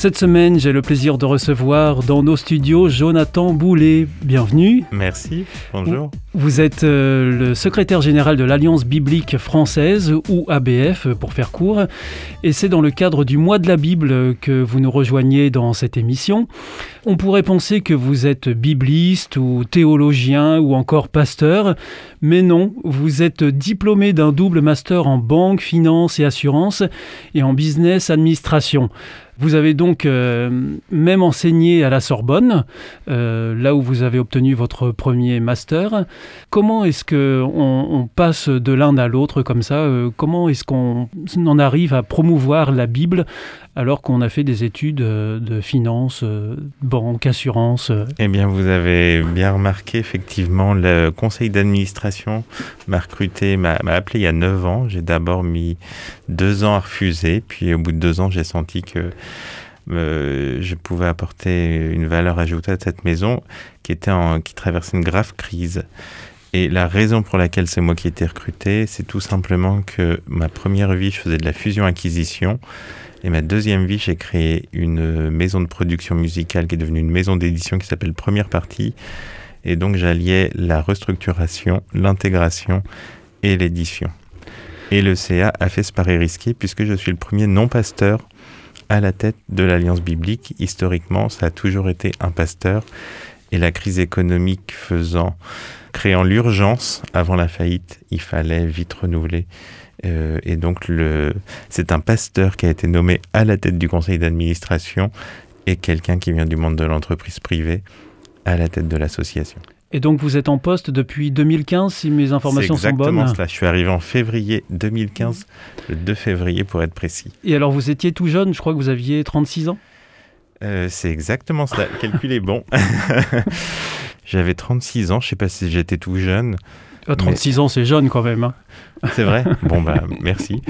Cette semaine, j'ai le plaisir de recevoir dans nos studios Jonathan Boulet. Bienvenue. Merci, bonjour. Vous êtes euh, le secrétaire général de l'Alliance biblique française, ou ABF pour faire court, et c'est dans le cadre du mois de la Bible que vous nous rejoignez dans cette émission. On pourrait penser que vous êtes bibliste ou théologien ou encore pasteur, mais non, vous êtes diplômé d'un double master en banque, finance et assurance et en business administration. Vous avez donc euh, même enseigné à la Sorbonne, euh, là où vous avez obtenu votre premier master. Comment est-ce que on, passe de l'un à l'autre comme ça? Euh, Comment est-ce qu'on en arrive à promouvoir la Bible alors qu'on a fait des études de finance, banque, assurance Eh bien, vous avez bien remarqué, effectivement, le conseil d'administration m'a recruté, m'a appelé il y a 9 ans. J'ai d'abord mis deux ans à refuser, puis au bout de deux ans, j'ai senti que euh, je pouvais apporter une valeur ajoutée à cette maison qui, était en, qui traversait une grave crise. Et la raison pour laquelle c'est moi qui ai été recruté, c'est tout simplement que ma première vie, je faisais de la fusion-acquisition. Et ma deuxième vie, j'ai créé une maison de production musicale qui est devenue une maison d'édition qui s'appelle Première Partie. Et donc j'alliais la restructuration, l'intégration et l'édition. Et le CA a fait ce pari risqué puisque je suis le premier non-pasteur à la tête de l'Alliance biblique. Historiquement, ça a toujours été un pasteur. Et la crise économique faisant, créant l'urgence avant la faillite, il fallait vite renouveler. Euh, et donc, le, c'est un pasteur qui a été nommé à la tête du conseil d'administration et quelqu'un qui vient du monde de l'entreprise privée à la tête de l'association. Et donc vous êtes en poste depuis 2015, si mes informations sont bonnes exactement cela. Je suis arrivé en février 2015, le 2 février pour être précis. Et alors vous étiez tout jeune, je crois que vous aviez 36 ans? Euh, C'est exactement cela. Le calcul est bon. J'avais 36 ans, je ne sais pas si j'étais tout jeune. 36 ah, ans, c'est jeune quand même. Hein. C'est vrai? Bon, bah, merci.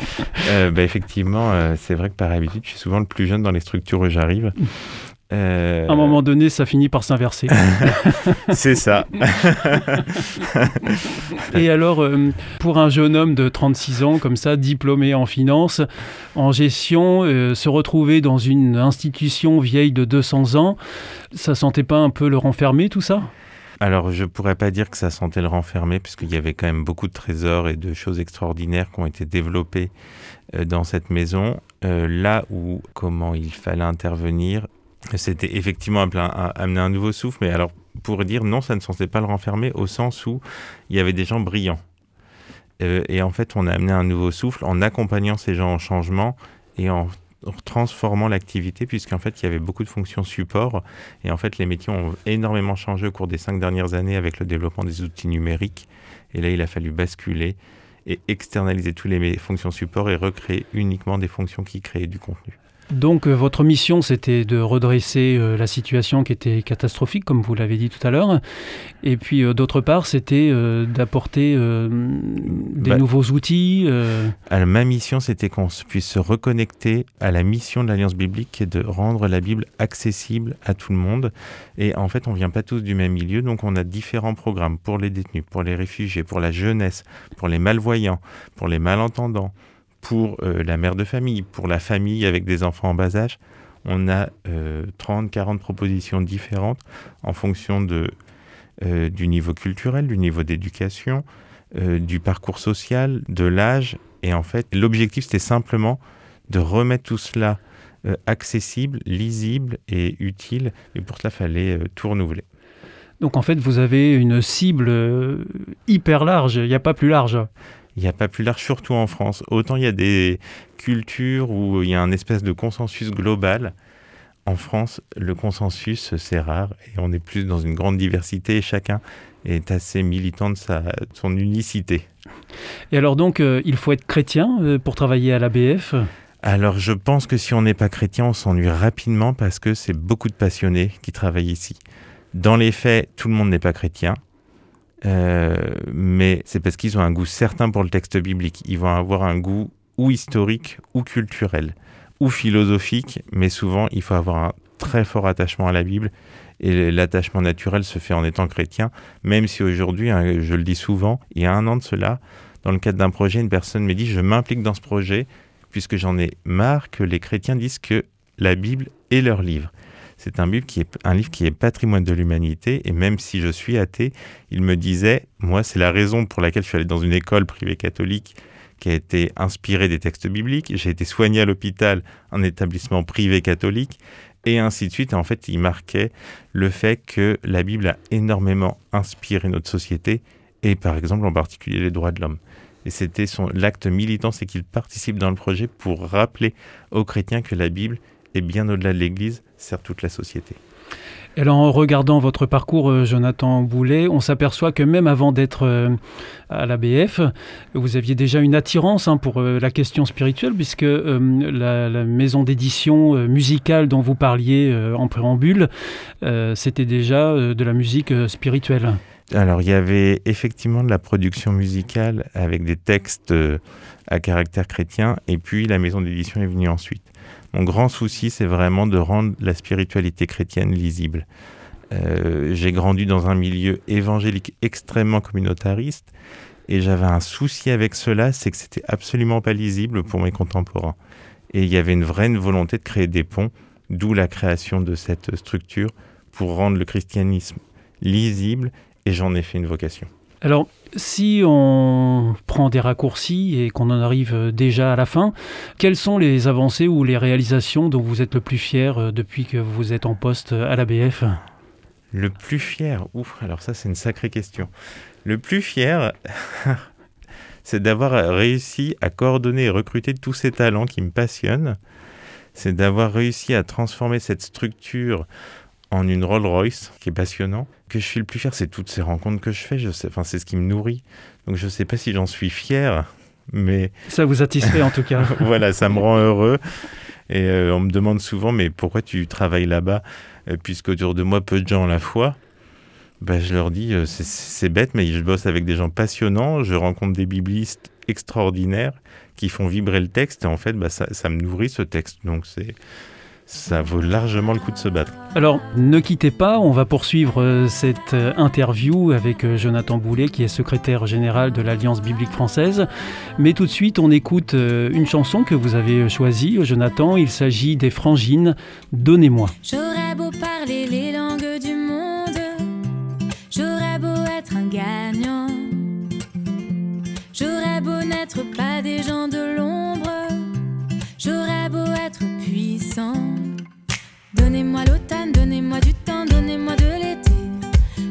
Euh, bah, effectivement, euh, c'est vrai que par habitude, je suis souvent le plus jeune dans les structures où j'arrive. Euh, à un moment donné, ça finit par s'inverser. c'est ça. Et alors, euh, pour un jeune homme de 36 ans, comme ça, diplômé en finance, en gestion, euh, se retrouver dans une institution vieille de 200 ans, ça sentait pas un peu le renfermer, tout ça? Alors, je pourrais pas dire que ça sentait le renfermer, puisqu'il y avait quand même beaucoup de trésors et de choses extraordinaires qui ont été développées dans cette maison. là où, comment il fallait intervenir, c'était effectivement amener un nouveau souffle, mais alors pour dire non, ça ne sentait pas le renfermer au sens où il y avait des gens brillants. Euh, et en fait, on a amené un nouveau souffle en accompagnant ces gens en changement et en transformant l'activité, puisqu'en fait, il y avait beaucoup de fonctions support. Et en fait, les métiers ont énormément changé au cours des cinq dernières années avec le développement des outils numériques. Et là, il a fallu basculer et externaliser toutes les fonctions support et recréer uniquement des fonctions qui créaient du contenu. Donc euh, votre mission, c'était de redresser euh, la situation qui était catastrophique, comme vous l'avez dit tout à l'heure. Et puis euh, d'autre part, c'était d'apporter des bah, nouveaux outils. ma mission, c'était qu'on puisse se reconnecter à la mission de l'Alliance biblique, qui est de rendre la Bible accessible à tout le monde. Et en fait, on vient pas tous du même milieu, donc on a différents programmes pour les détenus, pour les réfugiés, pour la jeunesse, pour les malvoyants, pour les malentendants pour euh, la mère de famille, pour la famille avec des enfants en bas âge. On a 30, euh, 40 propositions différentes en fonction de, euh, du niveau culturel, du niveau d'éducation, du parcours social, de l'âge. Et en fait, l'objectif, c'était simplement de remettre tout cela accessible, lisible et utile. Et pour cela, il fallait tout renouveler. Donc en fait, vous avez une cible hyper large, il n'y a pas plus large il n'y a pas plus large, surtout en France. Autant il y a des cultures où il y a un espèce de consensus global. En France, le consensus, c'est rare et on est plus dans une grande diversité et chacun est assez militant de, sa, son unicité. Et alors donc, euh, il faut être chrétien euh, pour travailler à l'ABF alors je pense que si on n'est pas chrétien, on s'ennuie rapidement parce que c'est beaucoup de passionnés qui travaillent ici. Dans les faits, tout le monde n'est pas chrétien. Euh, mais c'est parce qu'ils ont un goût certain pour le texte biblique. Ils vont avoir un goût ou historique ou culturel ou philosophique, mais souvent il faut avoir un très fort attachement à la Bible. Et l'attachement naturel se fait en étant chrétien, même si aujourd'hui, hein, je le dis souvent, il y a un an de cela, dans le cadre d'un projet, une personne me dit je m'implique dans ce projet puisque j'en ai marre que les chrétiens disent que la Bible est leur livre. C'est un, livre qui est, patrimoine de l'humanité et même si je suis athée, il me disait, moi c'est la raison pour laquelle je suis allé dans une école privée catholique qui a été inspirée des textes bibliques, j'ai été soigné à l'hôpital, un établissement privé catholique, et ainsi de suite. en fait, il marquait le fait que la Bible a énormément inspiré notre société, et par exemple en particulier les droits de l'homme. Et c'était son l'acte militant, c'est qu'il participe dans le projet pour rappeler aux chrétiens que la Bible est bien au-delà de l'Église, sert toute la société. Alors en regardant votre parcours, euh, Jonathan Boulet, on s'aperçoit que même avant d'être euh, à l'ABF, vous aviez déjà une attirance hein, pour euh, la question spirituelle, puisque la, maison d'édition musicale dont vous parliez en préambule, c'était déjà de la musique spirituelle. Alors il y avait effectivement de la production musicale avec des textes à caractère chrétien, et puis la maison d'édition est venue ensuite. Mon grand souci, c'est vraiment de rendre la spiritualité chrétienne lisible. Euh, j'ai grandi dans un milieu évangélique extrêmement communautariste et j'avais un souci avec cela, c'est que c'était absolument pas lisible pour mes contemporains. Et il y avait une vraie volonté de créer des ponts, d'où la création de cette structure pour rendre le christianisme lisible et j'en ai fait une vocation. Alors, si on prend des raccourcis et qu'on en arrive déjà à la fin, quelles sont les avancées ou les réalisations dont vous êtes le plus fier euh, depuis que vous êtes en poste à l'ABF? Le plus fier Ouf, alors ça c'est une sacrée question. Le plus fier, c'est d'avoir réussi à coordonner et recruter tous ces talents qui me passionnent. C'est d'avoir réussi à transformer cette structure en une Rolls Royce, qui est passionnant. Que je suis le plus fier, c'est toutes ces rencontres que je fais. Je sais, enfin, c'est ce qui me nourrit. Donc, je ne sais pas si j'en suis fier, mais ça vous satisfait en tout cas. voilà, ça me rend heureux. Et euh, on me demande souvent, mais pourquoi tu travailles là-bas, euh, puisqu'autour de moi peu de gens ont la foi. Ben, je leur dis, euh, c'est bête, mais je bosse avec des gens passionnants. Je rencontre des biblistes extraordinaires qui font vibrer le texte. Et en fait, bah, ça, ça me nourrit ce texte. Donc c'est ça vaut largement le coup de se battre. Alors, ne quittez pas, on va poursuivre euh, cette euh, interview avec euh, Jonathan Boulet, qui est secrétaire général de l'Alliance biblique française. Mais tout de suite, on écoute une chanson que vous avez choisie, Jonathan. Il s'agit des Frangines, Donnez-moi. J'aurais beau parler les langues du monde, j'aurais beau être un gagnant, j'aurais beau n'être pas des gens de l'ombre, j'aurais beau être puissant. Donnez-moi l'automne, donnez-moi du temps, donnez-moi de l'été.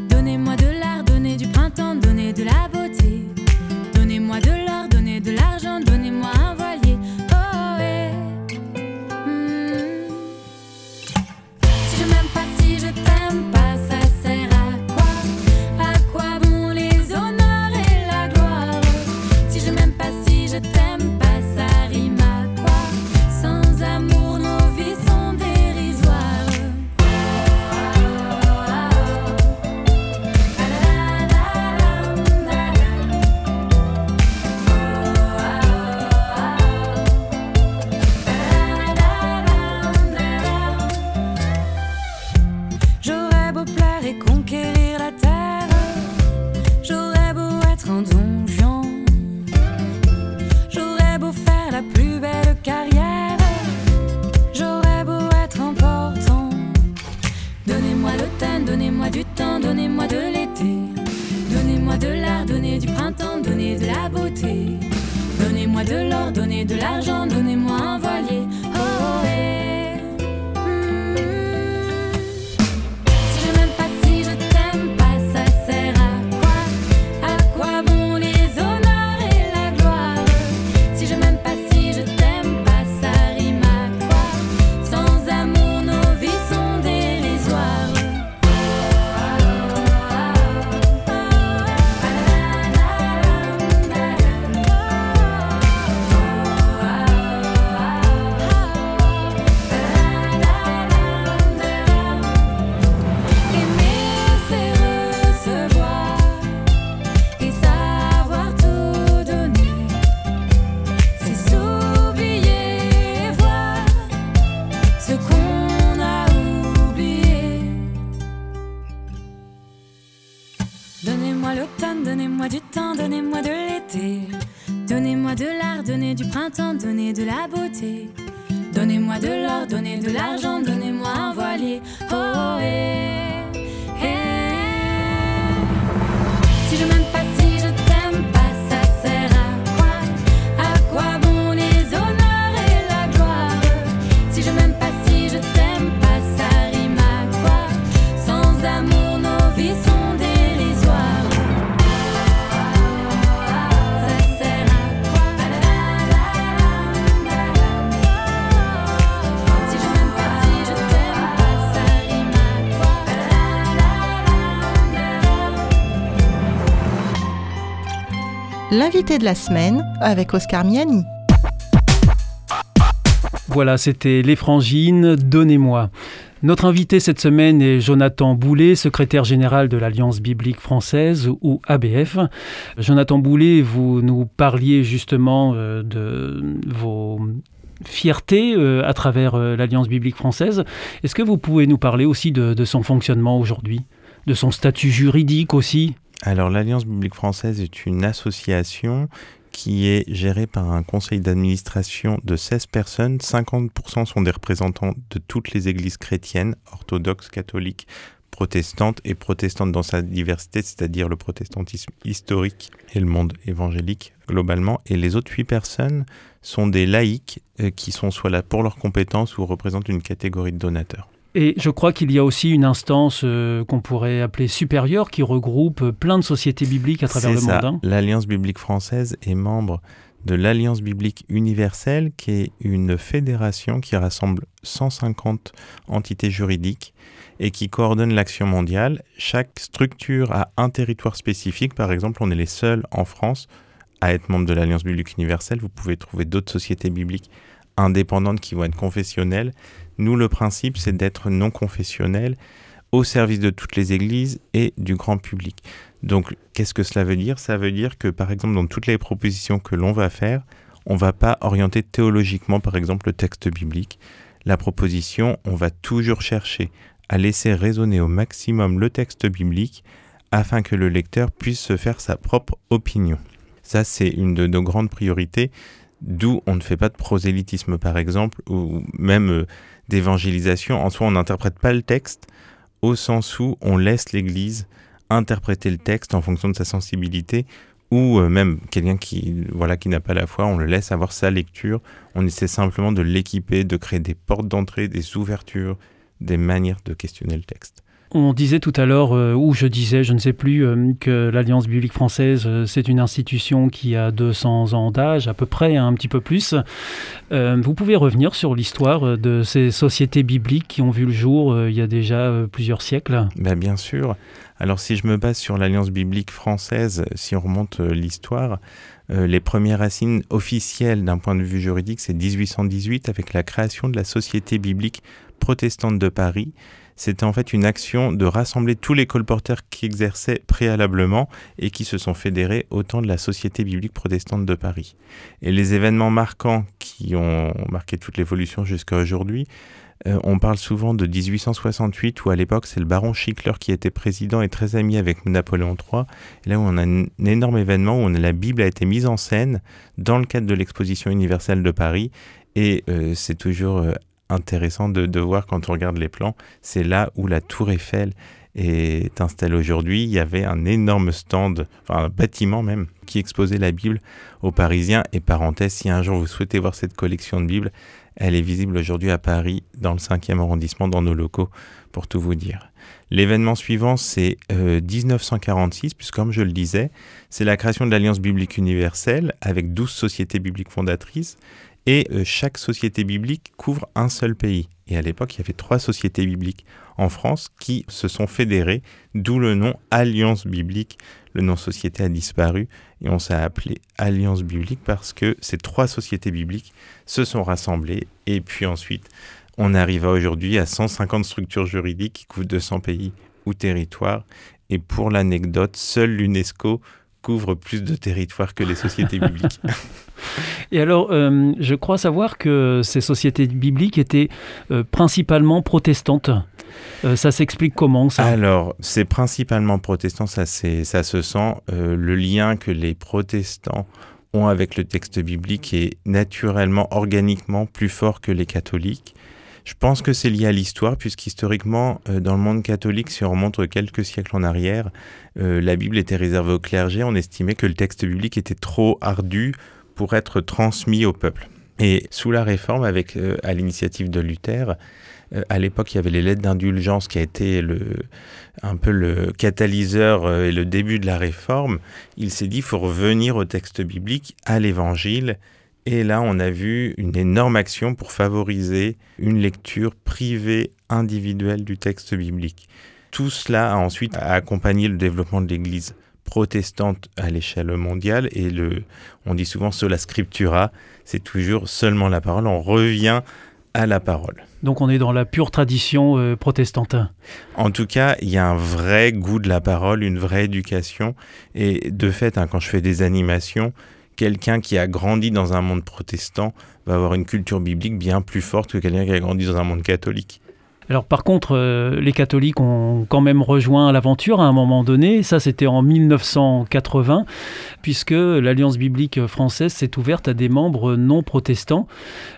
Donnez-moi de l'art, donnez du printemps, donnez de la L'invité de la semaine avec Oscar Miani. Voilà, c'était Les Frangines, Donnez-moi. Notre invité cette semaine est Jonathan Boulet, secrétaire général de l'Alliance biblique française ou ABF. Jonathan Boulet, vous nous parliez justement euh, de vos fiertés euh, à travers euh, l'Alliance biblique française. Est-ce que vous pouvez nous parler aussi de, de son fonctionnement aujourd'hui, de son statut juridique aussi? Alors l'Alliance biblique française est une association qui est gérée par un conseil d'administration de 16 personnes. 50% sont des représentants de toutes les églises chrétiennes, orthodoxes, catholiques, protestantes et protestantes dans sa diversité, c'est-à-dire le protestantisme historique et le monde évangélique globalement. Et les autres 8 personnes sont des laïcs euh, qui sont soit là pour leurs compétences ou représentent une catégorie de donateurs. Et je crois qu'il y a aussi une instance euh, qu'on pourrait appeler supérieure qui regroupe euh, plein de sociétés bibliques à travers le ça. monde. hein. L'Alliance biblique française est membre de l'Alliance biblique universelle, qui est une fédération qui rassemble 150 entités juridiques et qui coordonne l'action mondiale. Chaque structure a un territoire spécifique. Par exemple, on est les seuls en France à être membre de l'Alliance biblique universelle. Vous pouvez trouver d'autres sociétés bibliques indépendantes qui vont être confessionnelles. Nous, le principe, c'est d'être non confessionnel au service de toutes les églises et du grand public. Donc, qu'est-ce que cela veut dire? Ça veut dire que, par exemple, dans toutes les propositions que l'on va faire, on ne va pas orienter théologiquement, par exemple, le texte biblique. La proposition, on va toujours chercher à laisser résonner au maximum le texte biblique afin que le lecteur puisse se faire sa propre opinion. Ça, c'est une de nos grandes priorités, d'où on ne fait pas de prosélytisme, par exemple, ou même euh, d'évangélisation. En soi, on n'interprète pas le texte au sens où on laisse l'Église interpréter le texte en fonction de sa sensibilité, ou euh, même quelqu'un qui voilà qui n'a pas la foi, on le laisse avoir sa lecture. On essaie simplement de l'équiper, de créer des portes d'entrée, des ouvertures, des manières de questionner le texte. On disait tout à l'heure, euh, ou je disais, je ne sais plus, euh, que l'Alliance biblique française, euh, c'est une institution qui a 200 ans d'âge, à peu près, hein, un petit peu plus. Vous pouvez revenir sur l'histoire de ces sociétés bibliques qui ont vu le jour il y a déjà plusieurs siècles Ben, bien sûr. Alors si je me base sur l'Alliance biblique française, si on remonte l'histoire, les premières racines officielles d'un point de vue juridique, c'est 1818 avec la création de la Société biblique protestante de Paris. C'était en fait une action de rassembler tous les colporteurs qui exerçaient préalablement et qui se sont fédérés au temps de la Société biblique protestante de Paris. Et les événements marquants qui ont marqué toute l'évolution jusqu'à aujourd'hui, euh, on parle souvent de 1868 où à l'époque c'est le baron Schickler qui était président et très ami avec Napoléon III. Et là où on a un énorme événement où la Bible a été mise en scène dans le cadre de l'exposition universelle de Paris. Et euh, c'est toujours euh, intéressant de, voir quand on regarde les plans, c'est là où la tour Eiffel est installée aujourd'hui. Il y avait un énorme stand, enfin un bâtiment même, qui exposait la Bible aux Parisiens. Et parenthèse, si un jour vous souhaitez voir cette collection de Bibles, elle est visible aujourd'hui à Paris, dans le 5e arrondissement, dans nos locaux, pour tout vous dire. L'événement suivant, c'est euh, 1946, puisque comme je le disais, c'est la création de l'Alliance biblique universelle, avec 12 sociétés bibliques fondatrices, et euh, chaque société biblique couvre un seul pays. Et à l'époque, il y avait trois sociétés bibliques en France qui se sont fédérées, d'où le nom Alliance biblique. Le nom société a disparu et on s'est appelé Alliance biblique parce que ces trois sociétés bibliques se sont rassemblées et puis ensuite on arriva aujourd'hui à 150 structures juridiques qui couvrent 200 pays ou territoires et pour l'anecdote, seul l'UNESCO couvre plus de territoires que les sociétés bibliques. Et alors, euh, je crois savoir que ces sociétés bibliques étaient euh, principalement protestantes. Euh, ça s'explique comment Alors, c'est principalement protestant, ça, ça se sent. Le lien que les protestants ont avec le texte biblique est naturellement, organiquement plus fort que les catholiques. Je pense que c'est lié à l'histoire, puisqu'historiquement, dans le monde catholique, si on remonte quelques siècles en arrière, la Bible était réservée au clergé. On estimait que le texte biblique était trop ardu pour être transmis au peuple. Et sous la Réforme, avec euh, à l'initiative de Luther, euh, à l'époque, il y avait les lettres d'indulgence qui a été un peu le catalyseur euh, et le début de la Réforme. Il s'est dit, il faut revenir au texte biblique, à l'Évangile. Et là, on a vu une énorme action pour favoriser une lecture privée, individuelle du texte biblique. Tout cela a ensuite accompagné le développement de l'Église protestante à l'échelle mondiale et le, on dit souvent sola scriptura, c'est toujours seulement la parole, on revient à la parole. Donc on est dans la pure tradition euh, protestante. En tout cas, il y a un vrai goût de la parole, une vraie éducation. Et de fait, hein, quand je fais des animations, quelqu'un qui a grandi dans un monde protestant va avoir une culture biblique bien plus forte que quelqu'un qui a grandi dans un monde catholique. Alors par contre, euh, les catholiques ont quand même rejoint l'aventure à un moment donné. Ça, c'était en 1980, puisque l'Alliance biblique française s'est ouverte à des membres non protestants,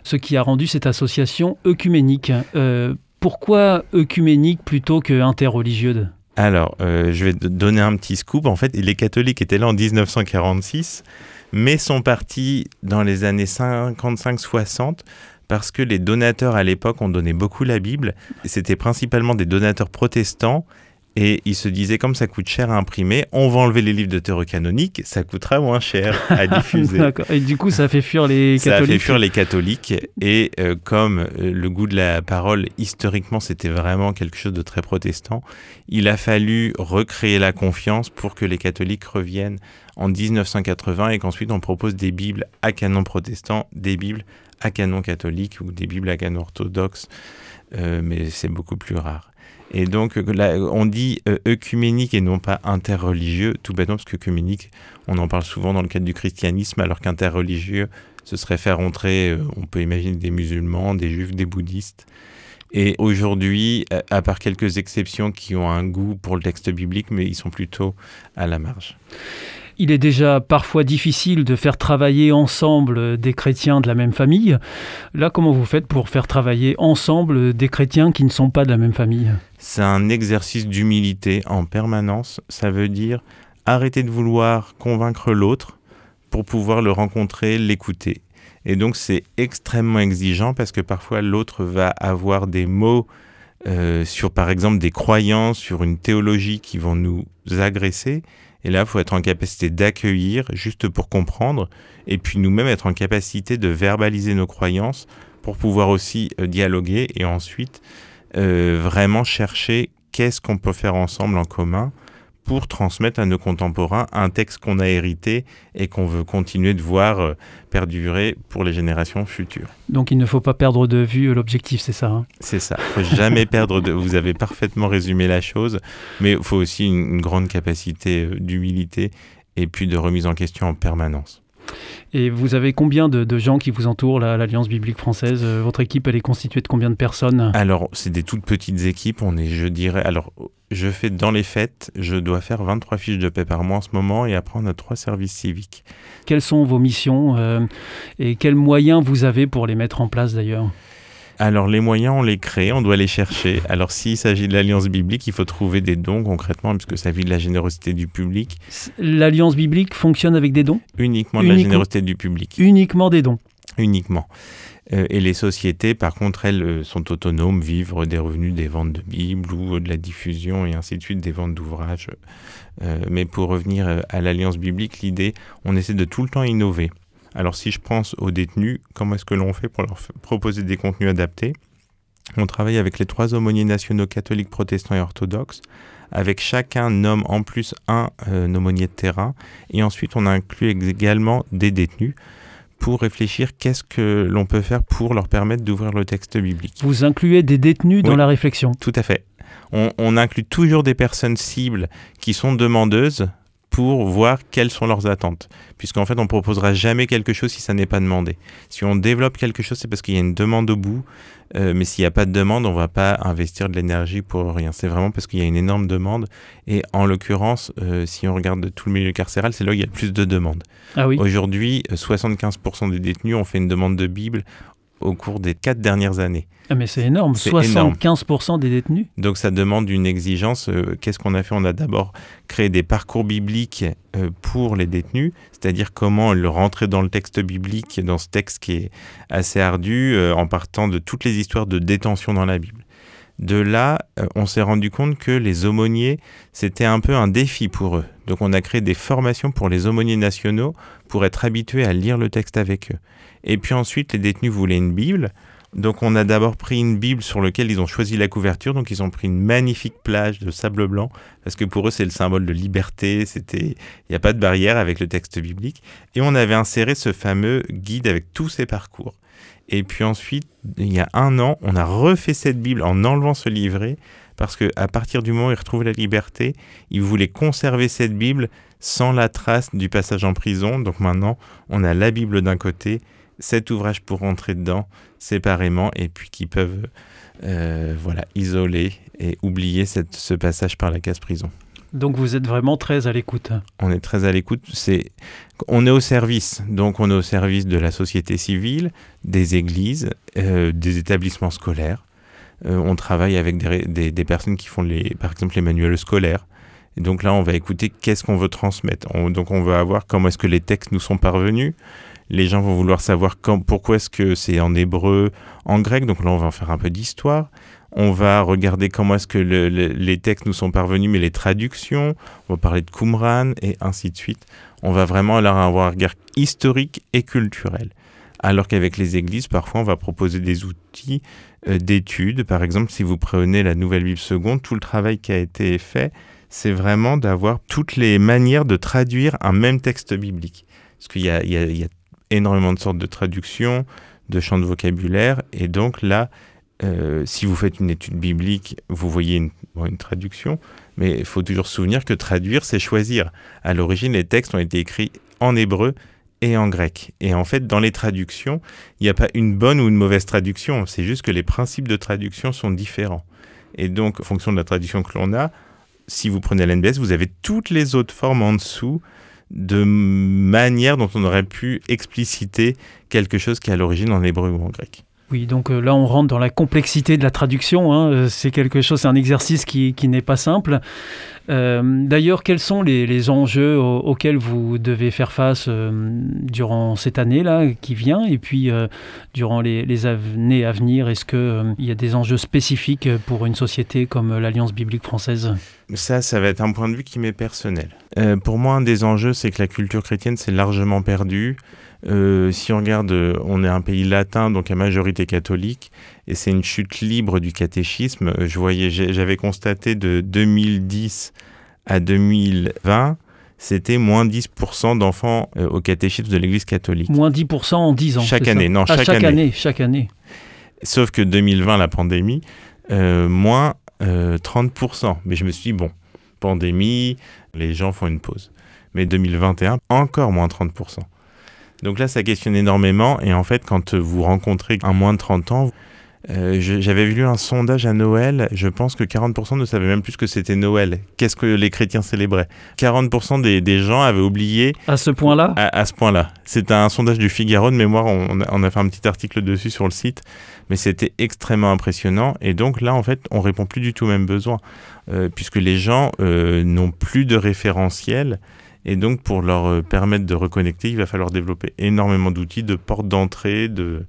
ce qui a rendu cette association œcuménique. Euh, pourquoi œcuménique plutôt que interreligieuse Alors, euh, je vais donner un petit scoop. En fait, les catholiques étaient là en 1946, mais sont partis dans les années 55-60 parce que les donateurs à l'époque ont donné beaucoup la Bible. C'était principalement des donateurs protestants. Et ils se disaient, comme ça coûte cher à imprimer, on va enlever les livres de théorie canonique, ça coûtera moins cher à diffuser. Et du coup, ça a fait fuir les Ça a catholiques. fait fuir les catholiques. Et euh, comme euh, le goût de la parole, historiquement, c'était vraiment quelque chose de très protestant, il a fallu recréer la confiance pour que les catholiques reviennent en 1980 et qu'ensuite on propose des Bibles à canon protestant, des Bibles à canon catholique ou des Bibles à canon orthodoxe. Euh, mais c'est beaucoup plus rare. Et donc, là, on dit euh, œcuménique et non pas interreligieux, tout bêtement, parce qu'œcuménique, on en parle souvent dans le cadre du christianisme, alors qu'interreligieux, ce serait faire entrer, euh, on peut imaginer des musulmans, des juifs, des bouddhistes. Et aujourd'hui, à part quelques exceptions qui ont un goût pour le texte biblique, mais ils sont plutôt à la marge. Il est déjà parfois difficile de faire travailler ensemble des chrétiens de la même famille. Là, comment vous faites pour faire travailler ensemble des chrétiens qui ne sont pas de la même famille? C'est un exercice d'humilité en permanence. Ça veut dire arrêter de vouloir convaincre l'autre pour pouvoir le rencontrer, l'écouter. Et donc c'est extrêmement exigeant parce que parfois l'autre va avoir des mots euh, sur par exemple des croyances, sur une théologie qui vont nous agresser. Et là, il faut être en capacité d'accueillir juste pour comprendre et puis nous-mêmes être en capacité de verbaliser nos croyances pour pouvoir aussi euh, dialoguer et ensuite euh, vraiment chercher qu'est-ce qu'on peut faire ensemble en commun pour transmettre à nos contemporains un texte qu'on a hérité et qu'on veut continuer de voir euh, perdurer pour les générations futures. Donc il ne faut pas perdre de vue l'objectif, c'est ça hein? C'est ça. Il faut jamais perdre de. Vous avez parfaitement résumé la chose, mais il faut aussi une, une grande capacité euh, d'humilité et puis de remise en question en permanence. Et vous avez combien de, de gens qui vous entourent, là, à l'Alliance biblique française? Euh, Votre équipe, elle est constituée de combien de personnes? Alors, c'est des toutes petites équipes. On est, je dirais, alors, je fais dans les fêtes, je dois faire 23 fiches de paix par mois en ce moment, et après, on a trois services civiques. Quelles sont vos missions euh, et quels moyens vous avez pour les mettre en place d'ailleurs? Alors, les moyens, on les crée, on doit les chercher. Alors, s'il s'agit de l'Alliance biblique, il faut trouver des dons concrètement, puisque ça vit de la générosité du public, L'Alliance biblique fonctionne avec des dons? Uniquement de la générosité du public. Uniquement des dons? uniquement. Euh, et les sociétés, par contre, elles euh, sont autonomes, vivent des revenus des ventes de Bibles ou de la diffusion et ainsi de suite, des ventes d'ouvrages. Euh, mais pour revenir à l'Alliance biblique, l'idée, on essaie de tout le temps innover. Alors si je pense aux détenus, comment est-ce que l'on fait pour leur proposer des contenus adaptés? On travaille avec les trois aumôniers nationaux catholiques, protestants et orthodoxes. Avec chacun nomme en plus un euh, aumônier de terrain. Et ensuite, on inclut également des détenus pour réfléchir qu'est-ce que l'on peut faire pour leur permettre d'ouvrir le texte biblique. Vous incluez des détenus dans Oui. la réflexion? Tout à fait. On, on inclut toujours des personnes cibles qui sont demandeuses pour voir quelles sont leurs attentes. Puisqu'en fait, on proposera jamais quelque chose si ça n'est pas demandé. Si on développe quelque chose, c'est parce qu'il y a une demande au bout. Euh, mais s'il n'y a pas de demande, on ne va pas investir de l'énergie pour rien. C'est vraiment parce qu'il y a une énorme demande. Et en l'occurrence, euh, si on regarde tout le milieu carcéral, c'est là où il y a le plus de demandes. Ah oui. Aujourd'hui, 75% des détenus ont fait une demande de Bible au cours des quatre dernières années. Ah mais c'est énorme, 75% des détenus. Donc ça demande une exigence. Euh, qu'est-ce qu'on a fait? On a d'abord créé des parcours bibliques euh, pour les détenus, c'est-à-dire comment le rentrer dans le texte biblique, dans ce texte qui est assez ardu, euh, en partant de toutes les histoires de détention dans la Bible. De là, on s'est rendu compte que les aumôniers, c'était un peu un défi pour eux. Donc on a créé des formations pour les aumôniers nationaux pour être habitués à lire le texte avec eux. Et puis ensuite, les détenus voulaient une Bible. Donc on a d'abord pris une Bible sur laquelle ils ont choisi la couverture. Donc ils ont pris une magnifique plage de sable blanc parce que pour eux c'est le symbole de liberté. C'était, il n'y a pas de barrière avec le texte biblique. Et on avait inséré ce fameux guide avec tous ces parcours. Et puis ensuite, il y a un an, on a refait cette Bible en enlevant ce livret parce que à partir du moment où ils retrouvaient la liberté, ils voulaient conserver cette Bible sans la trace du passage en prison. Donc maintenant, on a la Bible d'un côté cet ouvrage pour rentrer dedans séparément et puis qui peuvent euh, voilà, isoler et oublier cette, ce passage par la case prison. Donc vous êtes vraiment très à l'écoute. On est très à l'écoute. C'est, on est au service. Donc on est au service de la société civile, des églises, euh, des établissements scolaires. Euh, on travaille avec des, des, personnes qui font les, par exemple les manuels scolaires. Et donc là, on va écouter qu'est-ce qu'on veut transmettre. donc on veut avoir comment est-ce que les textes nous sont parvenus, les gens vont vouloir savoir pourquoi est-ce que c'est en hébreu, en grec. Donc là, on va en faire un peu d'histoire. On va regarder comment est-ce que les textes nous sont parvenus, mais les traductions. On va parler de Qumran et ainsi de suite. On va vraiment avoir un regard historique et culturel. Alors qu'avec les églises, parfois, on va proposer des outils euh, d'études. Par exemple, si vous prenez la Nouvelle Bible seconde, tout le travail qui a été fait, c'est vraiment d'avoir toutes les manières de traduire un même texte biblique. Parce qu'il y a, énormément de sortes de traductions, de champs de vocabulaire. Et donc là, euh, si vous faites une étude biblique, vous voyez une, une traduction, mais il faut toujours se souvenir que traduire, c'est choisir. À l'origine, les textes ont été écrits en hébreu et en grec. Et en fait, dans les traductions, il n'y a pas une bonne ou une mauvaise traduction, c'est juste que les principes de traduction sont différents. Et donc, en fonction de la traduction que l'on a, si vous prenez l'NBS, vous avez toutes les autres formes en dessous de manière dont on aurait pu expliciter quelque chose qui est à l'origine en hébreu ou en grec. Oui, donc euh, là on rentre dans la complexité de la traduction. Hein. Euh, c'est quelque chose, c'est un exercice qui, n'est pas simple. Euh, d'ailleurs, quels sont les, enjeux auxquels vous devez faire face durant cette année-là qui vient? Et puis durant les, les, années à venir Est-ce qu'il il y a des enjeux spécifiques pour une société comme l'Alliance biblique française? Ça, ça va être un point de vue qui m'est personnel. pour moi, un des enjeux, c'est que la culture chrétienne s'est largement perdue. Euh, si on regarde, euh, on est un pays latin, donc à majorité catholique, et c'est une chute libre du catéchisme. Je voyais, j'avais constaté de 2010 à 2020, c'était moins 10% d'enfants euh, au catéchisme de l'Église catholique. Moins 10% en 10 ans. Chaque année, non, ah, chaque, chaque année. Chaque année. Sauf que 2020, la pandémie, moins 30%. Mais je me suis dit, bon, pandémie, les gens font une pause. Mais 2021, encore moins 30%. Donc là, ça questionne énormément. Et en fait, quand vous rencontrez un moins de 30 ans, euh, j'avais lu un sondage à Noël, je pense que 40% ne savaient même plus que c'était Noël. Qu'est-ce que les chrétiens célébraient? 40% des, gens avaient oublié. À ce point-là? À, ce point-là. C'était un sondage du Figaro de mémoire, on a, fait un petit article dessus sur le site, mais c'était extrêmement impressionnant. Et donc là, en fait, on répond plus du tout aux mêmes besoins, euh, puisque les gens euh, n'ont plus de référentiel et donc, pour leur euh, permettre de reconnecter, il va falloir développer énormément d'outils, de portes d'entrée, de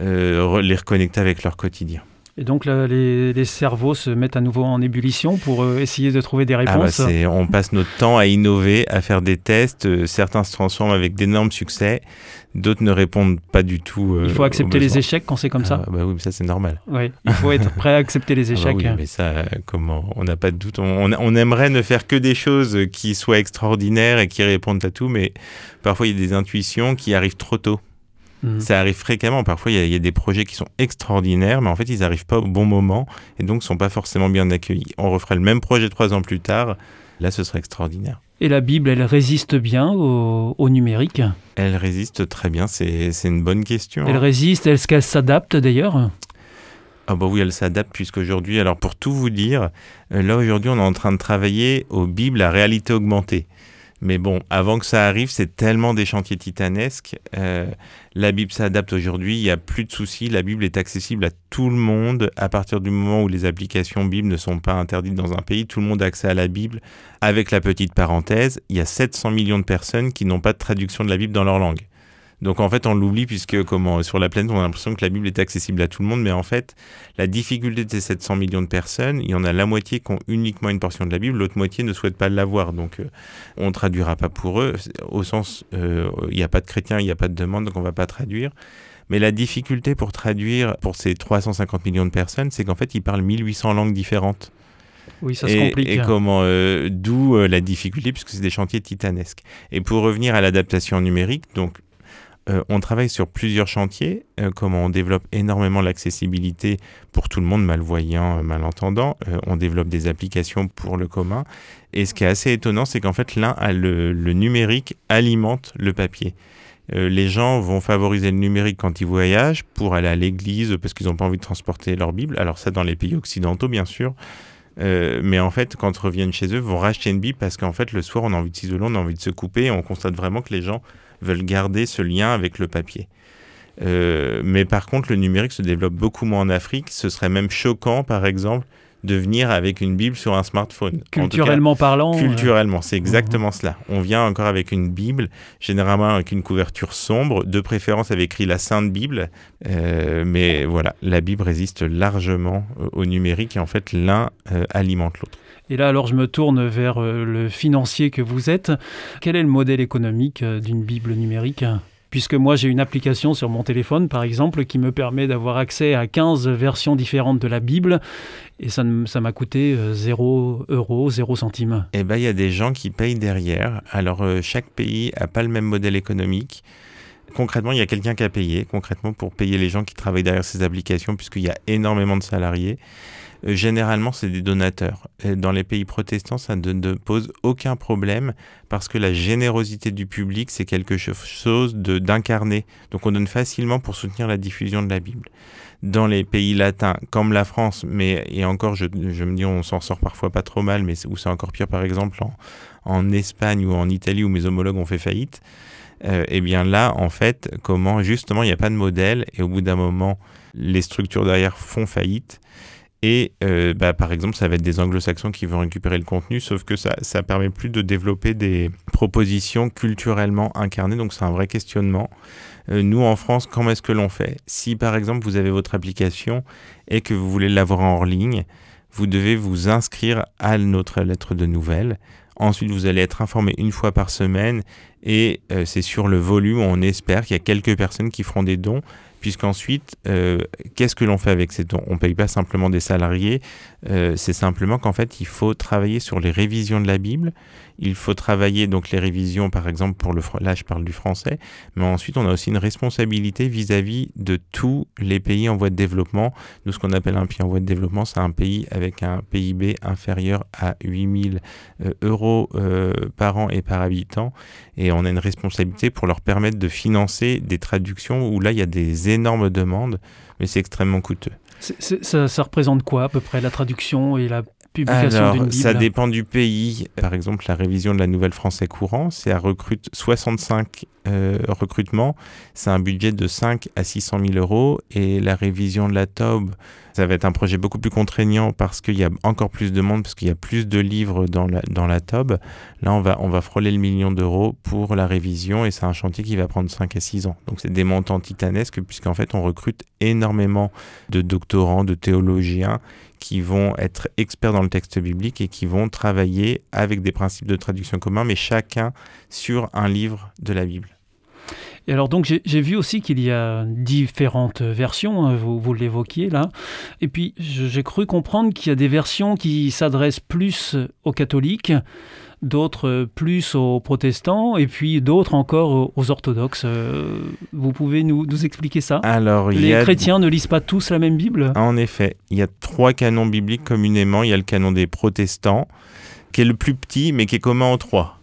euh, les reconnecter avec leur quotidien. Et donc là, les, cerveaux se mettent à nouveau en ébullition pour euh, essayer de trouver des ah bah, réponses. on passe notre temps à innover, à faire des tests. certains se transforment avec d'énormes succès. D'autres ne répondent pas du tout. il faut accepter les échecs quand c'est comme ça. Ah, bah oui, ça c'est normal. Oui, il faut être prêt à accepter les échecs. Ah bah oui, mais ça, comment On n'a pas de doute. On, on, aimerait ne faire que des choses qui soient extraordinaires et qui répondent à tout, mais parfois il y a des intuitions qui arrivent trop tôt. Mhm. Ça arrive fréquemment. Parfois, il y, y, a des projets qui sont extraordinaires, mais en fait, ils n'arrivent pas au bon moment et donc ne sont pas forcément bien accueillis. On referait le même projet trois ans plus tard. Là, ce serait extraordinaire. Et la Bible, elle résiste bien au, au numérique? Elle résiste très bien, c'est une bonne question. Elle résiste, est-ce qu'elle s'adapte d'ailleurs? Ah bah oui, elle s'adapte puisqu'aujourd'hui, alors pour tout vous dire, euh, là aujourd'hui on est en train de travailler aux Bibles à réalité augmentée. Mais bon, avant que ça arrive, c'est tellement des chantiers titanesques. Euh, la Bible s'adapte aujourd'hui, il n'y a plus de soucis, la Bible est accessible à tout le monde. À partir du moment où les applications Bible ne sont pas interdites dans un pays, tout le monde a accès à la Bible. Avec la petite parenthèse, il y a 700 millions de personnes qui n'ont pas de traduction de la Bible dans leur langue. Donc en fait, on l'oublie puisque comment, sur la planète, on a l'impression que la Bible est accessible à tout le monde, mais en fait, la difficulté de ces 700 millions de personnes, il y en a la moitié qui ont uniquement une portion de la Bible, l'autre moitié ne souhaite pas l'avoir. Donc euh, on ne traduira pas pour eux, au sens, euh, il n'y a pas de chrétiens, il n'y a pas de demande, donc on ne va pas traduire. Mais la difficulté pour traduire pour ces 350 millions de personnes, c'est qu'en fait, ils parlent 1800 langues différentes. Oui, ça se Et, complique. et comment, euh, d'où la difficulté, puisque c'est des chantiers titanesques. Et pour revenir à l'adaptation numérique, donc euh, on travaille sur plusieurs chantiers, euh, comment on développe énormément l'accessibilité pour tout le monde, malvoyant, euh, malentendant. Euh, on développe des applications pour le commun. Et ce qui est assez étonnant, c'est qu'en fait, l'un le, le numérique alimente le papier. Les gens vont favoriser le numérique quand ils voyagent pour aller à l'église parce qu'ils n'ont pas envie de transporter leur Bible. Alors ça dans les pays occidentaux bien sûr. Mais en fait, quand ils reviennent chez eux, vont racheter une Bible parce qu'en fait, le soir, on a envie de s'isoler, on a envie de se couper et on constate vraiment que les gens veulent garder ce lien avec le papier. Euh, mais par contre, le numérique se développe beaucoup moins en Afrique. Ce serait même choquant, par exemple, de venir avec une Bible sur un smartphone. En tout cas, Culturellement parlant. euh, Culturellement, c'est exactement cela. On vient encore avec une Bible, généralement avec une couverture sombre, de préférence avec écrit la Sainte Bible. Euh, mais voilà, la Bible résiste largement au numérique et en fait l'un euh, alimente l'autre. Et là, alors, je me tourne vers le financier que vous êtes. Quel est le modèle économique d'une Bible numérique? Puisque moi, j'ai une application sur mon téléphone, par exemple, qui me permet d'avoir accès à 15 versions différentes de la Bible. Et ça m'a coûté euh, 0 euros, 0 centimes. Eh ben, il y a des gens qui payent derrière. Alors, euh, chaque pays a pas le même modèle économique. Concrètement, il y a quelqu'un qui a payé, concrètement, pour payer les gens qui travaillent derrière ces applications, puisqu'il y a énormément de salariés. Euh, généralement, c'est des donateurs. Et dans les pays protestants, ça ne, pose aucun problème parce que la générosité du public, c'est quelque chose d'incarné. Donc, on donne facilement pour soutenir la diffusion de la Bible. Dans les pays latins, comme la France, mais et encore, je, me dis, on s'en sort parfois pas trop mal, mais où c'est encore pire, par exemple, en, Espagne ou en Italie, où mes homologues ont fait faillite. Euh, eh bien là, en fait, comment justement, il n'y a pas de modèle et au bout d'un moment, les structures derrière font faillite. Et euh, bah, par exemple, ça va être des anglo-saxons qui vont récupérer le contenu, sauf que ça ne permet plus de développer des propositions culturellement incarnées. Donc c'est un vrai questionnement. Euh, nous, en France, comment est-ce que l'on fait? Si par exemple, vous avez votre application et que vous voulez l'avoir en ligne, vous devez vous inscrire à notre lettre de nouvelles. Ensuite, vous allez être informé une fois par semaine et euh, c'est sur le volume, on espère qu'il y a quelques personnes qui feront des dons, puisqu'ensuite, euh, qu'est-ce que l'on fait avec ces dons? On ne paye pas simplement des salariés, euh, c'est simplement qu'en fait, il faut travailler sur les révisions de la Bible, il faut travailler donc les révisions, par exemple, pour le là je parle du français, mais ensuite on a aussi une responsabilité vis-à-vis de tous les pays en voie de développement. Nous, ce qu'on appelle un pays en voie de développement, c'est un pays avec un PIB inférieur à 8000 euh, euros euh, par an et par habitant, et on a une responsabilité pour leur permettre de financer des traductions où là il y a des énormes demandes, mais c'est extrêmement coûteux. Ça représente quoi à peu près la traduction et la publication Alors, d'une Bible ça dépend du pays. Par exemple, la révision de la Nouvelle Français courant, c'est à recrute 65 euh, recrutements. C'est un budget de 5 à 600 000 euros. Et la révision de la TOB, ça va être un projet beaucoup plus contraignant parce qu'il y a encore plus de monde, parce qu'il y a plus de livres dans la, dans la TOB. Là, on va, on va frôler le million d'euros pour la révision et c'est un chantier qui va prendre 5 à 6 ans. Donc, c'est des montants titanesques puisqu'en fait, on recrute énormément de doctorants, de théologiens qui vont être experts dans le texte biblique et qui vont travailler avec des principes de traduction communs, mais chacun sur un livre de la Bible. Et alors donc j'ai vu aussi qu'il y a différentes versions, hein, vous, vous l'évoquiez là. Et puis j'ai cru comprendre qu'il y a des versions qui s'adressent plus aux catholiques, d'autres plus aux protestants, et puis d'autres encore aux- orthodoxes. Euh, Vous pouvez nous, nous expliquer ça? Alors, Les a... chrétiens ne lisent pas tous la même Bible? En effet, il y a trois canons bibliques communément. Il y a le canon des protestants, qui est le plus petit, mais qui est commun aux trois.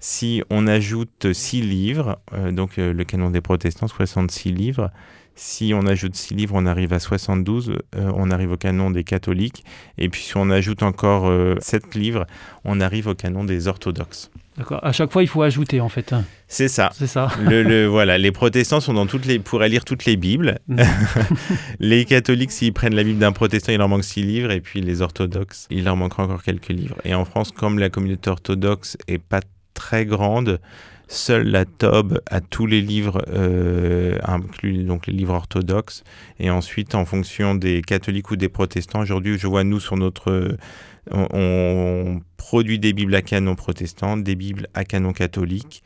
Si on ajoute 6 livres, euh, donc euh, le canon des protestants, 66 livres, si on ajoute 6 livres, on arrive à 72, euh, on arrive au canon des catholiques. Et puis si on ajoute encore euh, 7 livres, on arrive au canon des orthodoxes. D'accord. À chaque fois, il faut ajouter en fait. hein. C'est ça. C'est ça. Le, le- voilà, les protestants sont dans toutes les, pourraient lire toutes les Bibles. Mhm. les catholiques, s'ils prennent la Bible d'un protestant, il leur manque six livres. Et puis les orthodoxes, il leur manquera encore quelques livres. Et en France, comme la communauté orthodoxe est pas très grande, seule la TOB a tous les livres, euh, inclus donc les livres orthodoxes. Et ensuite, en fonction des catholiques ou des protestants, aujourd'hui, je vois nous sur notre on, on produit des Bibles à canon protestant, des Bibles à canon catholique,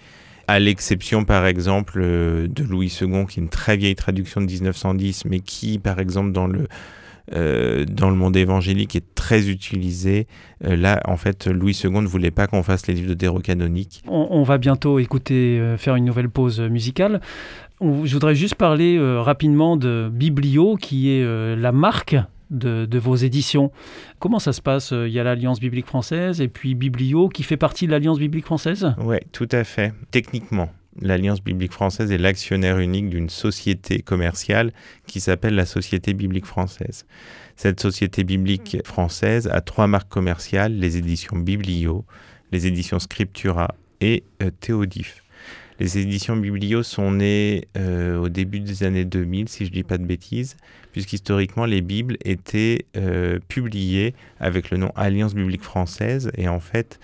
à l'exception par exemple euh, de Louis II, qui est une très vieille traduction de 1910, mais qui par exemple dans le, euh, dans le monde évangélique est très utilisé. Euh, là, en fait, Louis II ne voulait pas qu'on fasse les livres de déro canoniques. On, on va bientôt écouter, euh, faire une nouvelle pause musicale. On- je voudrais juste parler rapidement de Biblio, qui est la marque de, de vos éditions. Comment ça se passe Il y a l'Alliance biblique française et puis Biblio, qui fait partie de l'Alliance biblique française? Oui, tout à fait. Techniquement, l'Alliance biblique française est l'actionnaire unique d'une société commerciale qui s'appelle la Société biblique française. Cette société biblique française a trois marques commerciales, les éditions Biblio, les éditions Scriptura et euh, Théodif. Les éditions Biblio sont nées euh, au début des années 2000, si je ne dis pas de bêtises, puisqu'historiquement les Bibles étaient euh, publiées avec le nom Alliance biblique française. Et en fait,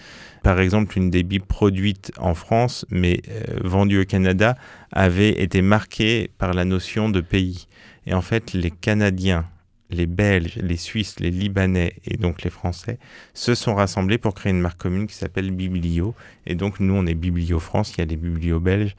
par exemple, une des Bibles produites en France, mais euh, vendues au Canada, avait été marquée par la notion de pays. Et en fait, les Canadiens, les Belges, les Suisses, les Libanais et donc les Français se sont rassemblés pour créer une marque commune qui s'appelle Biblio. Et donc, nous, on est Biblio France, il y a les Biblio belges.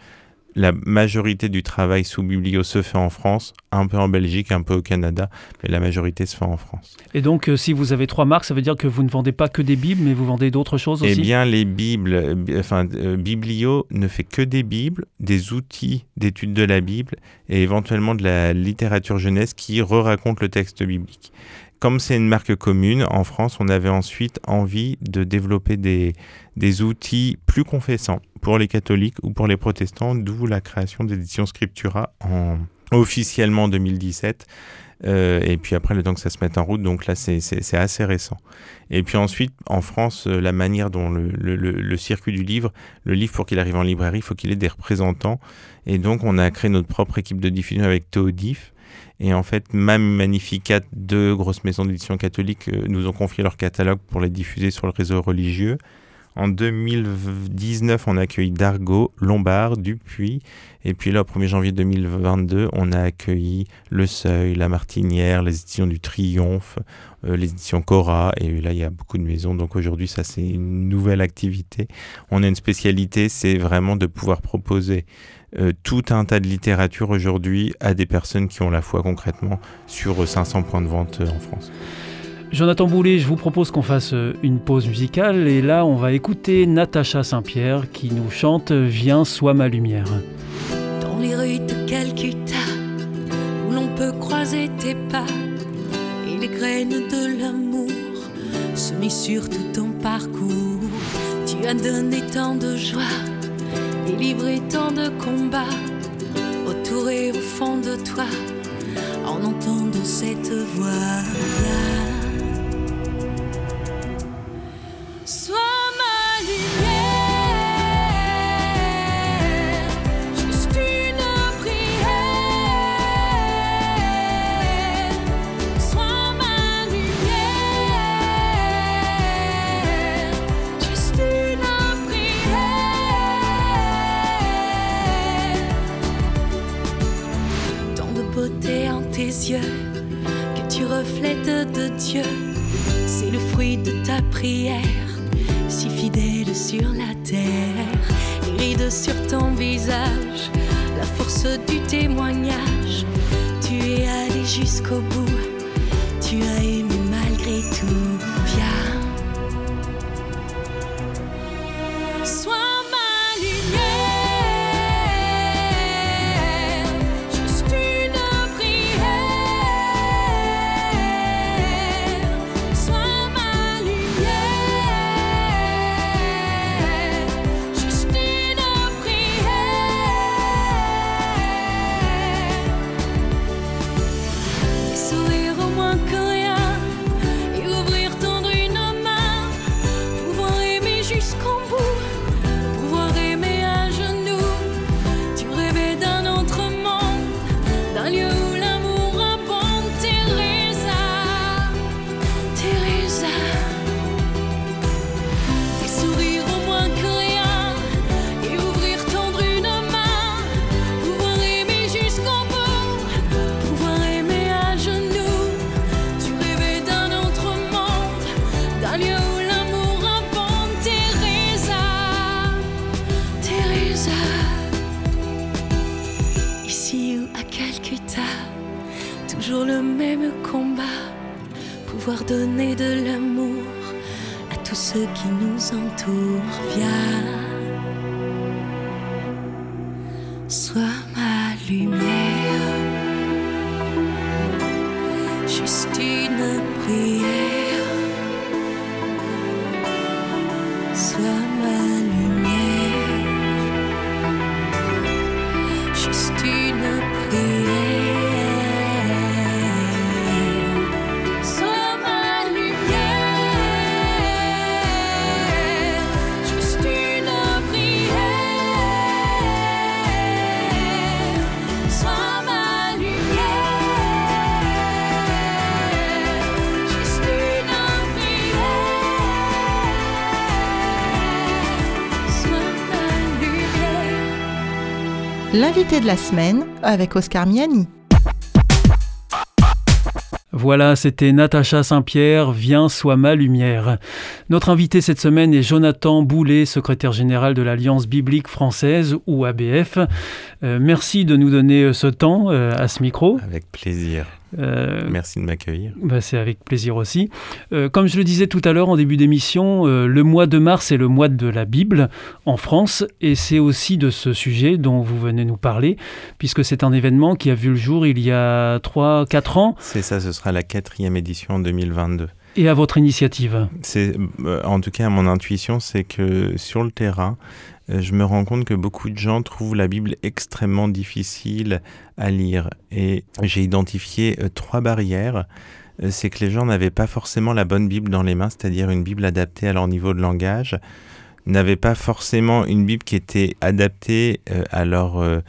La majorité du travail sous Biblio se fait en France, un peu en Belgique, un peu au Canada, mais la majorité se fait en France. Et donc, euh, si vous avez trois marques, ça veut dire que vous ne vendez pas que des Bibles, mais vous vendez d'autres choses Eh aussi? bien, les Bibles, euh, enfin, euh, Biblio ne fait que des Bibles, des outils d'étude de la Bible et éventuellement de la littérature jeunesse qui re-raconte le texte biblique. Comme c'est une marque commune, en France, on avait ensuite envie de développer des, des outils plus confessants pour les catholiques ou pour les protestants, d'où la création d'éditions Scriptura en, officiellement en 2017. Euh, et puis après, le temps que ça se mette en route, donc là, c'est- assez récent. Et puis ensuite, en France, euh, la manière dont le circuit du livre, le livre pour qu'il arrive en librairie, il faut qu'il ait des représentants. Et donc, on a créé notre propre équipe de diffusion avec Théodif. Et en fait, même Magnificat, deux grosses maisons d'édition catholiques, euh, nous ont confié leur catalogue pour les diffuser sur le réseau religieux. En 2019, on a accueilli Dargaud, Lombard, Dupuis. Et puis là, au 1er janvier 2022, on a accueilli Le Seuil, La Martinière, les éditions du Triomphe, euh, les éditions Cora. Et là, il y a beaucoup de maisons. Donc aujourd'hui, ça, c'est une nouvelle activité. On a une spécialité, c'est vraiment de pouvoir proposer euh, tout un tas de littérature aujourd'hui à des personnes qui ont la foi concrètement sur euh, 500 points de vente euh, en France. Jonathan Boulet, je vous propose qu'on fasse euh, une pause musicale et là on va écouter Natacha Saint-Pierre qui nous chante Viens, sois ma lumière. Dans les rues de Calcutta, où l'on peut croiser tes pas et les graines de l'amour semées sur tout ton parcours. Tu as donné tant de joie et livré tant de combats autour et au fond de toi en entendant cette voix-là. Que tu reflètes de Dieu, c'est le fruit de ta prière si fidèle sur la terre, les rides sur ton visage, la force du témoignage. Tu es allé jusqu'au bout, donner de l'amour à tous ceux qui nous entourent. Viens, sois ma lumière, juste une prière. Sois ma L'invité de la semaine avec Oscar Miani. Voilà, c'était Natacha Saint-Pierre, Viens, sois ma lumière. Notre invité cette semaine est Jonathan Boulet, secrétaire général de l'Alliance biblique française ou ABF. Euh, merci de nous donner ce temps euh, à ce micro. Avec plaisir. Euh, Merci de m'accueillir. bah, c'est avec plaisir aussi. Euh, comme je le disais tout à l'heure en début d'émission, euh, le mois de mars est le mois de la Bible en France et c'est aussi de ce sujet dont vous venez nous parler puisque c'est un événement qui a vu le jour il y a 3-4 ans C'est ça, ce sera la quatrième édition en 2022. et à votre initiative? C'est, en tout cas, à mon intuition, c'est que sur le terrain, je me rends compte que beaucoup de gens trouvent la Bible extrêmement difficile à lire. Et j'ai identifié euh, trois barrières. Euh, C'est que les gens n'avaient pas forcément la bonne Bible dans les mains, c'est-à-dire une Bible adaptée à leur niveau de langage, n'avaient pas forcément une Bible qui était adaptée euh, à leur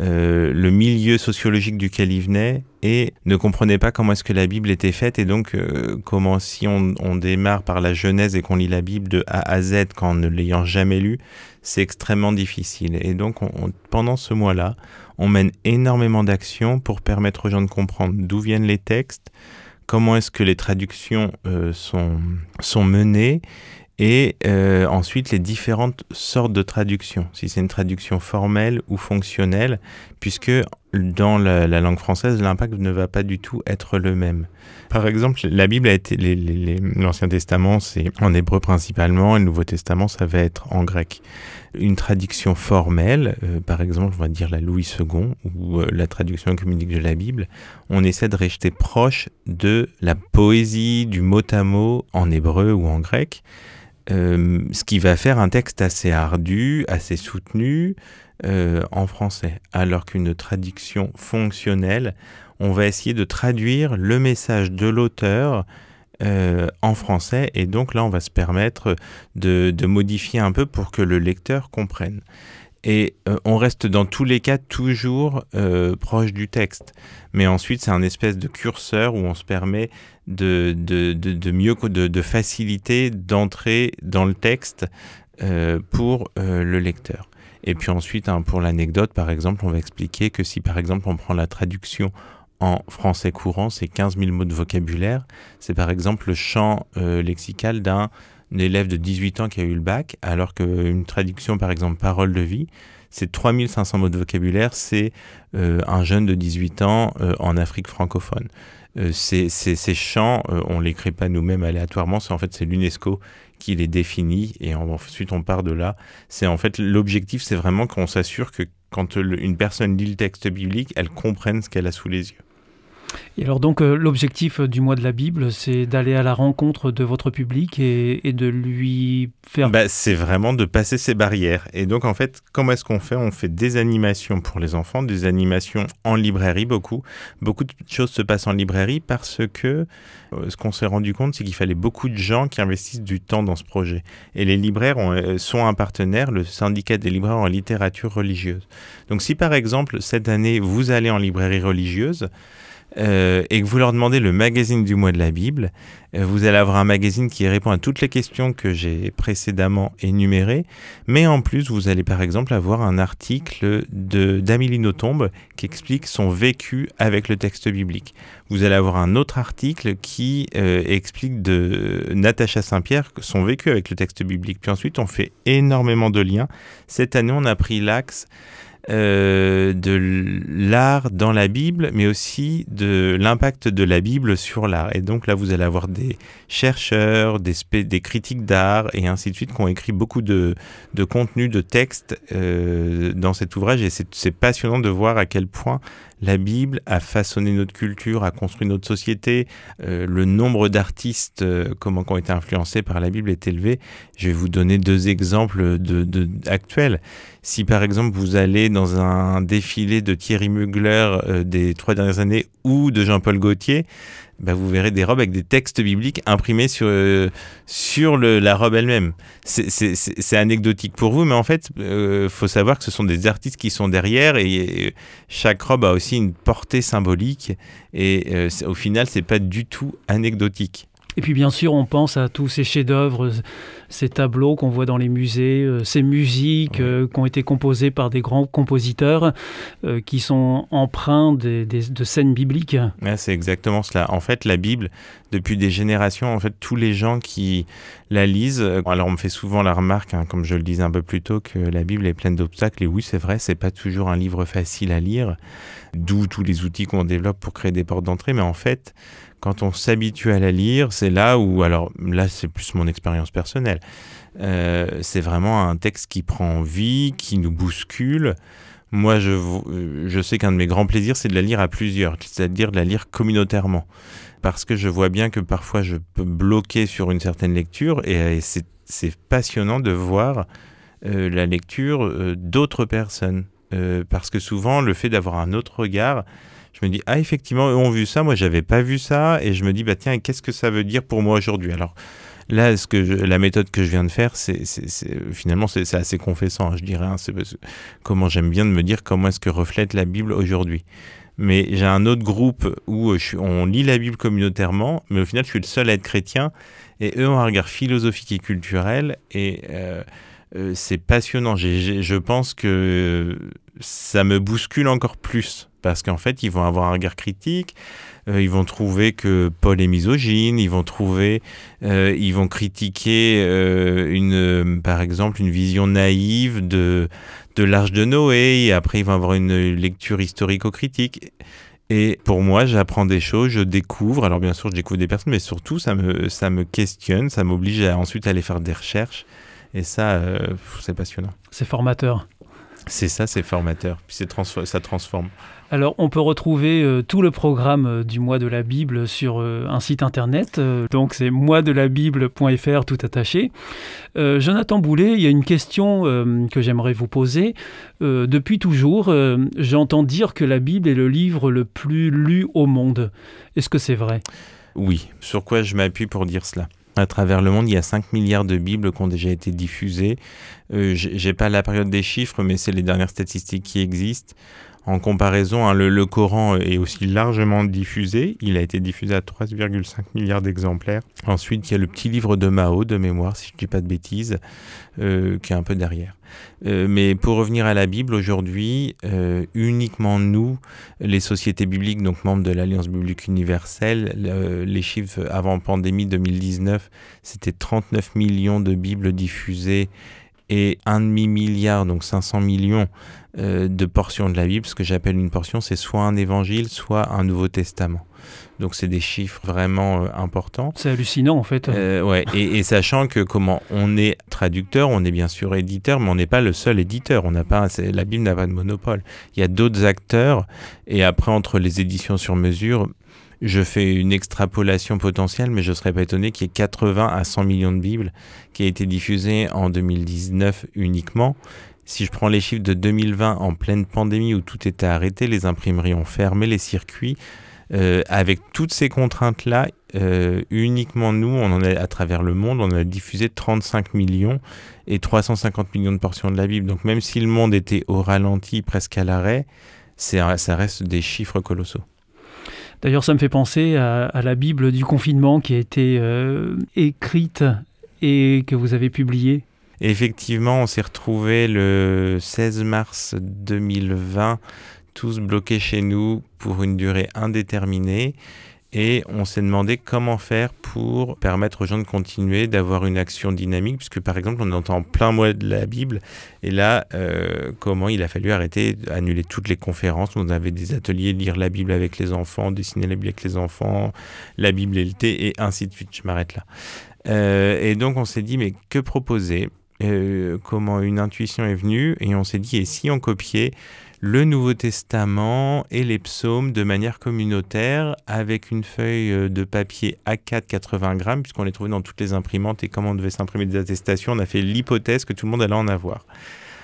euh, le milieu sociologique duquel ils venaient et ne comprenaient pas comment est-ce que la Bible était faite et donc euh, comment si on, on démarre par la Genèse et qu'on lit la Bible de A à Z qu'en ne l'ayant jamais lu, c'est extrêmement difficile. Et donc on- on- pendant ce mois-là, on mène énormément d'actions pour permettre aux gens de comprendre d'où viennent les textes, comment est-ce que les traductions euh, sont, sont menées et euh, ensuite les différentes sortes de traductions, si c'est une traduction formelle ou fonctionnelle, puisque dans la, la langue française, l'impact ne va pas du tout être le même. Par exemple, la Bible a été, l'Ancien Testament, c'est en hébreu principalement, et le Nouveau Testament, ça va être en grec. Une traduction formelle, euh, par exemple, on va dire la Louis II, ou euh, la traduction communique de la Bible, on essaie de rester proche de la poésie, du mot à mot en hébreu ou en grec, euh, ce qui va faire un texte assez ardu, assez soutenu euh, en français. Alors qu'une traduction fonctionnelle, on va essayer de traduire le message de l'auteur euh, en français et donc là on va se permettre de, modifier un peu pour que le lecteur comprenne. Et euh, on reste dans tous les cas toujours proche du texte. Mais ensuite, c'est un espèce de curseur où on se permet de, de, mieux, de, faciliter d'entrer dans le texte pour le lecteur. Et puis ensuite, hein, pour l'anecdote, par exemple, on va expliquer que si par exemple on prend la traduction en français courant, c'est 15 000 mots de vocabulaire. C'est par exemple le champ euh, lexical d'un élève de 18 ans qui a eu le bac, alors qu'une traduction, par exemple, parole de vie, c'est 3500 mots de vocabulaire, c'est euh, un jeune de 18 ans euh, en Afrique francophone. Ces, champs, on ne les crée pas nous-mêmes aléatoirement, c'est en fait c'est l'UNESCO qui les définit et en- ensuite on part de là. C'est en fait l'objectif, c'est vraiment qu'on s'assure que quand une personne lit le texte biblique, elle comprenne ce qu'elle a sous les yeux. Et alors donc euh, l'objectif du mois de la Bible, c'est d'aller à la rencontre de votre public et, de lui faire... Bah, c'est vraiment de passer ces barrières. Et donc, en fait, comment est-ce qu'on fait? On fait des animations pour les enfants, des animations en librairie, beaucoup. Beaucoup de choses se passent en librairie parce que euh, ce qu'on s'est rendu compte, c'est qu'il fallait beaucoup de gens qui investissent du temps dans ce projet. Et les libraires ont, euh, sont un partenaire, le syndicat des libraires en littérature religieuse. Donc, si par exemple, cette année, vous allez en librairie religieuse, euh, et que vous leur demandez le magazine du mois de la Bible, euh, vous allez avoir un magazine qui répond à toutes les questions que j'ai précédemment énumérées, mais en plus, vous allez par exemple avoir un article de d'Amélie Nothomb qui explique son vécu avec le texte biblique. Vous allez avoir un autre article qui euh, explique de Natacha Saint-Pierre son vécu avec le texte biblique. Puis ensuite, on fait énormément de liens. Cette année, on a pris l'axe euh, de l'art dans la Bible, mais aussi de l'impact de la Bible sur l'art. Et donc là, vous allez avoir des chercheurs, des, critiques d'art et ainsi de suite qui ont écrit beaucoup de, de contenu, de textes euh, dans cet ouvrage. Et c'est passionnant de voir à quel point la Bible a façonné notre culture, a construit notre société. Euh, le nombre d'artistes euh, comment, qui ont été influencés par la Bible est élevé. Je vais vous donner deux exemples de, actuels. Si par exemple vous allez dans un défilé de Thierry Mugler euh, des trois dernières années ou de Jean-Paul Gaultier, bah, vous verrez des robes avec des textes bibliques imprimés sur, euh, sur le, la robe elle-même. C'est anecdotique pour vous, mais en fait, euh, faut savoir que ce sont des artistes qui sont derrière et, chaque robe a aussi une portée symbolique et au final, c'est pas du tout anecdotique. Et puis bien sûr, on pense à tous ces chefs-d'œuvre, ces tableaux qu'on voit dans les musées, euh, ces musiques euh, qui ont été composées par des grands compositeurs euh, qui sont empreints de scènes bibliques. c'est exactement cela. En fait, la Bible, depuis des générations, en fait, tous les gens qui la lisent, alors on me fait souvent la remarque, hein, comme je le disais un peu plus tôt, que la Bible est pleine d'obstacles. Et oui, c'est vrai, c'est pas toujours un livre facile à lire, d'où tous les outils qu'on développe pour créer des portes d'entrée. Mais en fait, quand on s'habitue à la lire, c'est là où, alors là c'est plus mon expérience personnelle, euh, c'est vraiment un texte qui prend vie, qui nous bouscule. Moi, je, je sais qu'un de mes grands plaisirs, c'est de la lire à plusieurs, c'est-à-dire de la lire communautairement. Parce que je vois bien que parfois je peux bloquer sur une certaine lecture et, c'est passionnant de voir euh, la lecture euh, d'autres personnes. parce que souvent, le fait d'avoir un autre regard, je me dis ah effectivement eux ont vu ça, moi j'avais pas vu ça. Et je me dis bah tiens qu'est-ce que ça veut dire pour moi aujourd'hui? Alors là ce que la méthode que je viens de faire c'est finalement c'est assez confessant hein, je dirais hein, c'est comment j'aime bien de me dire comment est-ce que reflète la Bible aujourd'hui. Mais j'ai un autre groupe où je on lit la Bible communautairement mais au final je suis le seul à être chrétien. Et eux ont un regard philosophique et culturel. Et euh, euh, c'est passionnant. je pense que ça me bouscule encore plus parce qu'en fait, ils vont avoir un regard critique. Euh, ils vont trouver que Paul est misogyne. Ils vont trouver, euh, ils vont critiquer une, par exemple, une vision naïve de de l'Arche de Noé. Et après, ils vont avoir une lecture historico-critique. Et pour moi, j'apprends des choses, je découvre. Alors bien sûr, je découvre des personnes, mais surtout, ça me, ça me questionne, ça m'oblige à ensuite aller faire des recherches. Et ça, euh, c'est passionnant. C'est formateur. C'est ça, c'est formateur. Puis ça transforme. Alors, on peut retrouver euh, tout le programme euh, du mois de la Bible sur un site internet. donc, c'est moisdelabible.fr tout attaché. Jonathan Boulet, il y a une question que j'aimerais vous poser. depuis toujours, j'entends dire que la Bible est le livre le plus lu au monde. Est-ce que c'est vrai? Oui. Sur quoi je m'appuie pour dire cela? À travers le monde, il y a 5 milliards de Bibles qui ont déjà été diffusées. Euh, J'ai pas la période des chiffres, mais c'est les dernières statistiques qui existent. En comparaison, hein, le, Coran est aussi largement diffusé. Il a été diffusé à 3,5 milliards d'exemplaires. Ensuite, il y a le petit livre de Mao, de mémoire, si je ne dis pas de bêtises, euh, qui est un peu derrière. Euh, mais pour revenir à la Bible, aujourd'hui, euh, uniquement nous, les sociétés bibliques, donc membres de l'Alliance biblique universelle, les chiffres avant pandémie 2019, c'était 39 millions de Bibles diffusées et un demi-milliard, donc 500 millions euh, de portions de la Bible. Ce que j'appelle une portion, c'est soit un évangile, soit un Nouveau Testament. Donc c'est des chiffres vraiment euh, importants. C'est hallucinant en fait. Euh, ouais. et, sachant que comment on est traducteur, on est bien sûr éditeur, mais on n'est pas le seul éditeur. On n'a pas, la Bible n'a pas de monopole. Il y a d'autres acteurs. Et après entre les éditions sur mesure, je fais une extrapolation potentielle, mais je ne serais pas étonné qu'il y ait 80 à 100 millions de Bibles qui aient été diffusées en 2019 uniquement. Si je prends les chiffres de 2020 en pleine pandémie où tout était arrêté, les imprimeries ont fermé les circuits, euh, avec toutes ces contraintes-là, euh, uniquement nous, on en a à travers le monde, on a diffusé 35 millions et 350 millions de portions de la Bible. Donc même si le monde était au ralenti, presque à l'arrêt, ça reste des chiffres colossaux. D'ailleurs, ça me fait penser à, la Bible du confinement qui a été euh, écrite et que vous avez publiée. Effectivement, on s'est retrouvés le 16 mars 2020, tous bloqués chez nous pour une durée indéterminée. Et on s'est demandé comment faire pour permettre aux gens de continuer, d'avoir une action dynamique, puisque par exemple on entend plein mois de la Bible, et là, euh, comment il a fallu arrêter, annuler toutes les conférences. On avait des ateliers, lire la Bible avec les enfants, dessiner la Bible avec les enfants, la Bible et le thé, et ainsi de suite. Je m'arrête là. Euh, et donc on s'est dit, mais que proposer? Euh, Comment une intuition est venue, et on s'est dit, et si on copiait le Nouveau Testament et les psaumes de manière communautaire avec une feuille euh, de papier A4 80 grammes, puisqu'on les trouvait dans toutes les imprimantes et comme on devait s'imprimer des attestations, on a fait l'hypothèse que tout le monde allait en avoir.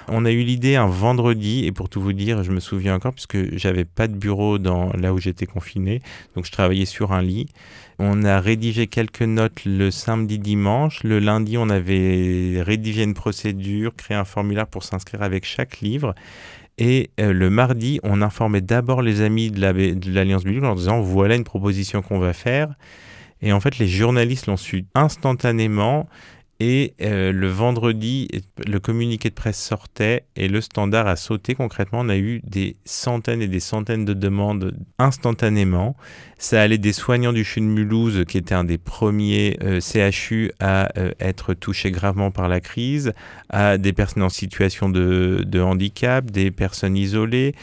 On a eu l'idée un vendredi, et pour tout vous dire, je me souviens encore, puisque j'avais pas de bureau dans, là où j'étais confiné, donc je travaillais sur un lit. On a rédigé quelques notes le samedi, dimanche. Le lundi, on avait rédigé une procédure, créé un formulaire pour s'inscrire avec chaque livre. Et euh, le mardi, on informait d'abord les amis de l'Alliance biblique en disant voilà une proposition qu'on va faire. Et en fait, les journalistes l'ont su instantanément. Et euh, le vendredi, le communiqué de presse sortait et le standard a sauté. Concrètement, on a eu des centaines et des centaines de demandes instantanément. Ça allait des soignants du CHU de Mulhouse, qui était un des premiers euh, CHU à euh, être touchés gravement par la crise, à des personnes en situation de, handicap, des personnes isolées,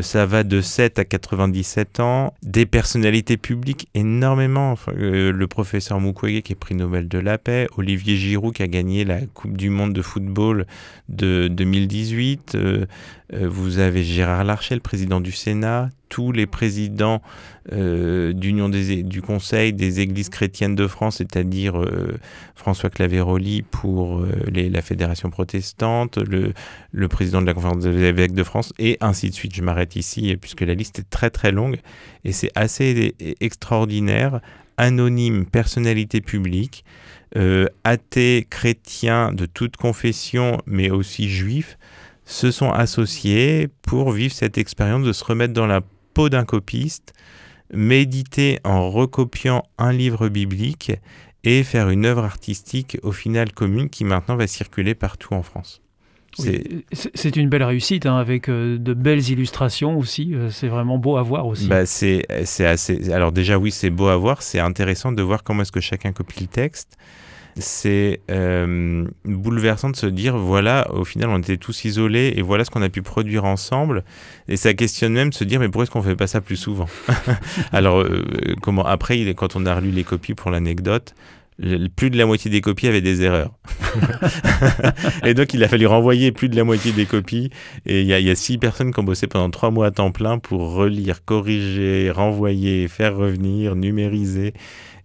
ça va de 7 à 97 ans. Des personnalités publiques énormément. Euh, le professeur Mukwege qui est prix Nobel de la paix. Olivier Giroud qui a gagné la Coupe du Monde de football de 2018. Euh, vous avez Gérard Larcher, le président du Sénat, tous les présidents euh, d'union du Conseil des Églises chrétiennes de France, c'est-à-dire euh, François Claveroli pour la Fédération protestante, le, le, président de la Conférence des évêques de France, et ainsi de suite. Je m'arrête ici puisque la liste est très très longue et c'est assez extraordinaire. Anonyme, personnalité publique, athée, chrétien de toute confession, mais aussi juif se sont associés pour vivre cette expérience de se remettre dans la peau d'un copiste, méditer en recopiant un livre biblique et faire une œuvre artistique au final commune qui maintenant va circuler partout en France. C'est une belle réussite hein, avec euh, de belles illustrations aussi. Euh, c'est vraiment beau à voir aussi. Bah, c'est assez. Alors déjà oui, c'est beau à voir. C'est intéressant de voir comment est-ce que chacun copie le texte c'est euh, bouleversant de se dire voilà, au final, on était tous isolés et voilà ce qu'on a pu produire ensemble. Et ça questionne même de se dire mais pourquoi est-ce qu'on fait pas ça plus souvent? Alors, euh, comment après, quand on a relu les copies pour l'anecdote, plus de la moitié des copies avaient des erreurs. et donc, il a fallu renvoyer plus de la moitié des copies. Et il y, y, a six personnes qui ont bossé pendant trois mois à temps plein pour relire, corriger, renvoyer, faire revenir, numériser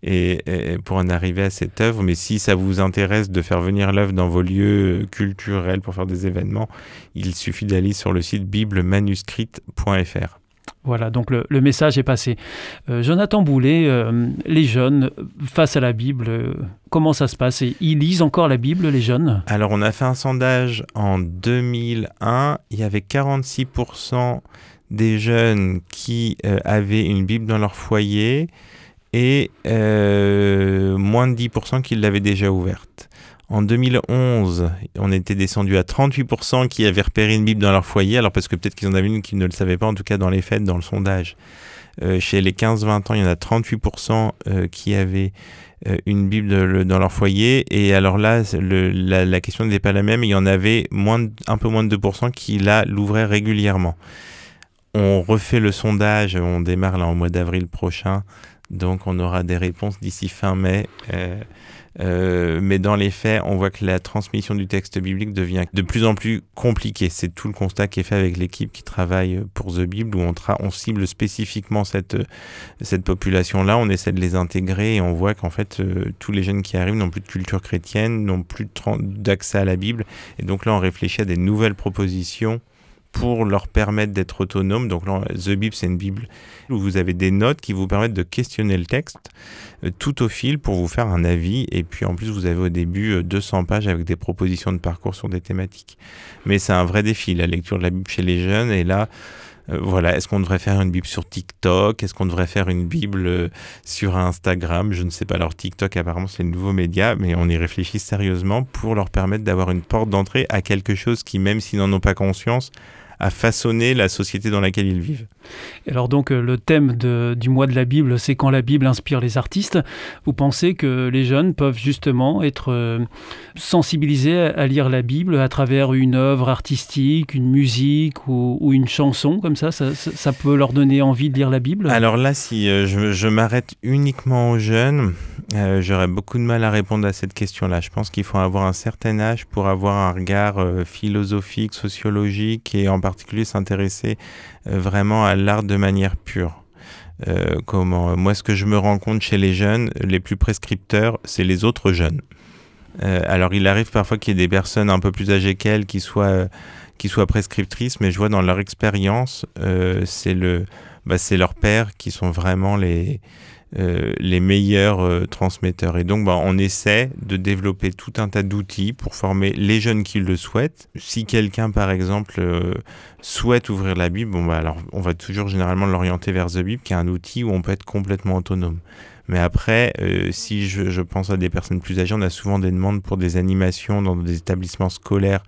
et, pour en arriver à cette œuvre. Mais si ça vous intéresse de faire venir l'œuvre dans vos lieux culturels pour faire des événements, il suffit d'aller sur le site biblemanuscrite.fr. Voilà, donc le, message est passé. Euh, Jonathan Boulet, euh, les jeunes face à la Bible, euh, comment ça se passe? Ils lisent encore la Bible, les jeunes? Alors, on a fait un sondage en 2001. Il y avait 46% des jeunes qui avaient une Bible dans leur foyer et euh, moins de 10% qui l'avaient déjà ouverte. En 2011, on était descendu à 38% qui avaient repéré une Bible dans leur foyer, alors parce que peut-être qu'ils en avaient une qui ne le savaient pas, en tout cas dans les fêtes, dans le sondage. Euh, chez les 15-20 ans, il y en a 38% euh, qui avaient une Bible dans leur foyer. Et alors là, la, question n'était pas la même. Il y en avait un peu moins de 2% qui l'ouvraient régulièrement. On refait le sondage, on démarre là en mois d'avril prochain donc on aura des réponses d'ici fin mai. Euh, euh, mais dans les faits, on voit que la transmission du texte biblique devient de plus en plus compliquée. C'est tout le constat qui est fait avec l'équipe qui travaille pour The Bible, où on, cible spécifiquement cette, cette population-là, on essaie de les intégrer et on voit qu'en fait, euh, tous les jeunes qui arrivent n'ont plus de culture chrétienne, n'ont plus d'accès à la Bible. Et donc là, on réfléchit à des nouvelles propositions pour leur permettre d'être autonomes. Donc The Bible, c'est une Bible où vous avez des notes qui vous permettent de questionner le texte euh, tout au fil pour vous faire un avis. Et puis en plus, vous avez au début 200 euh, pages avec des propositions de parcours sur des thématiques. Mais c'est un vrai défi, la lecture de la Bible chez les jeunes. Et là, euh, voilà, est-ce qu'on devrait faire une Bible sur TikTok? Est-ce qu'on devrait faire une Bible sur Instagram? Je ne sais pas. Alors TikTok, apparemment, c'est le nouveau média, mais on y réfléchit sérieusement pour leur permettre d'avoir une porte d'entrée à quelque chose qui, même s'ils n'en ont pas conscience, à façonner la société dans laquelle ils vivent. Alors donc le thème du mois de la Bible, c'est quand la Bible inspire les artistes. Vous pensez que les jeunes peuvent justement être sensibilisés à lire la Bible à travers une œuvre artistique, une musique ou, une chanson comme ça, ça, peut leur donner envie de lire la Bible? Alors là, si je, je m'arrête uniquement aux jeunes, j'aurais beaucoup de mal à répondre à cette question-là. Je pense qu'il faut avoir un certain âge pour avoir un regard euh, philosophique, sociologique et en particulier s'intéresser euh, vraiment à l'art de manière pure. Euh, comment moi ce que je me rends compte chez les jeunes les plus prescripteurs c'est les autres jeunes alors il arrive parfois qu'il y ait des personnes un peu plus âgées qu'elles qui soient qui soient prescriptrices mais je vois dans leur expérience c'est le bah, c'est leurs pères qui sont vraiment les euh, les meilleurs euh, transmetteurs. Et donc, bah, on essaie de développer tout un tas d'outils pour former les jeunes qui le souhaitent. Si quelqu'un, par exemple, euh, souhaite ouvrir la Bible, bon, bah, alors, on va toujours généralement l'orienter vers The Bible, qui est un outil où on peut être complètement autonome. Mais après, si je, je, pense à des personnes plus âgées, on a souvent des demandes pour des animations dans des établissements scolaires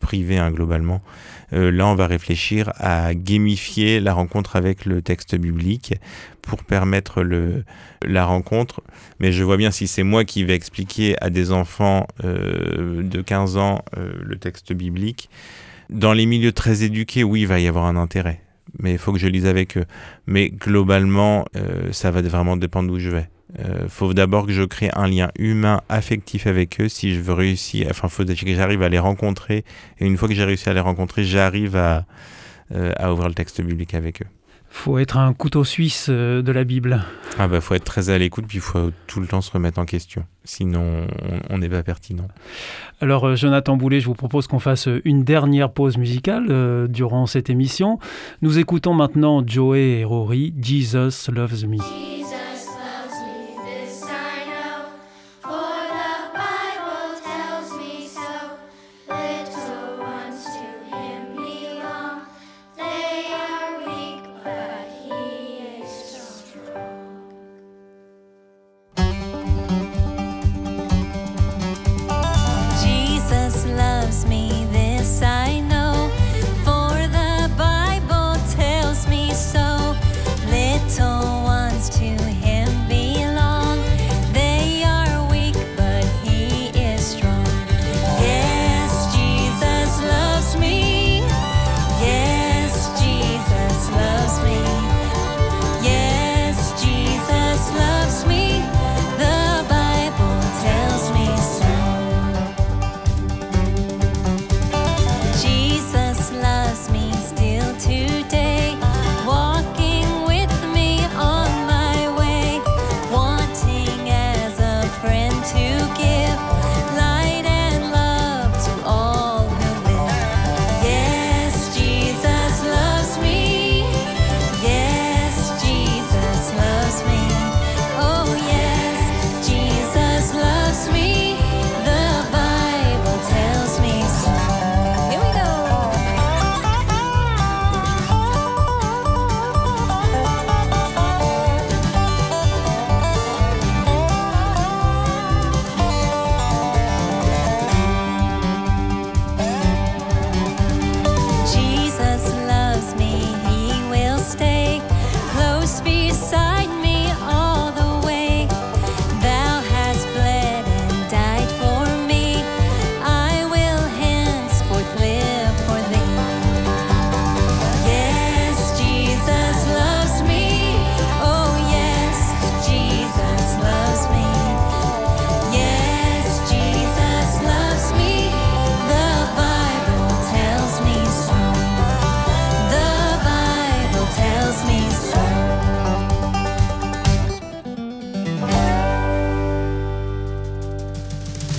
privés hein, globalement. Euh, là, on va réfléchir à gamifier la rencontre avec le texte biblique pour permettre le, la rencontre. Mais je vois bien si c'est moi qui vais expliquer à des enfants euh, de 15 ans euh, le texte biblique. Dans les milieux très éduqués, oui, il va y avoir un intérêt. Mais il faut que je lise avec eux. Mais globalement, ça va vraiment dépendre d'où je vais. Il euh, faut d'abord que je crée un lien humain, affectif avec eux si je veux réussir. Enfin, faut que j'arrive à les rencontrer. Et une fois que j'ai réussi à les rencontrer, j'arrive à, euh, à ouvrir le texte biblique avec eux. Faut être un couteau suisse euh, de la Bible. Ah bah faut être très à l'écoute puis il faut tout le temps se remettre en question. Sinon on n'est pas pertinent. Alors Jonathan Boulet, je vous propose qu'on fasse une dernière pause musicale durant cette émission. Nous écoutons maintenant Joey et Rory, Jesus Loves Me.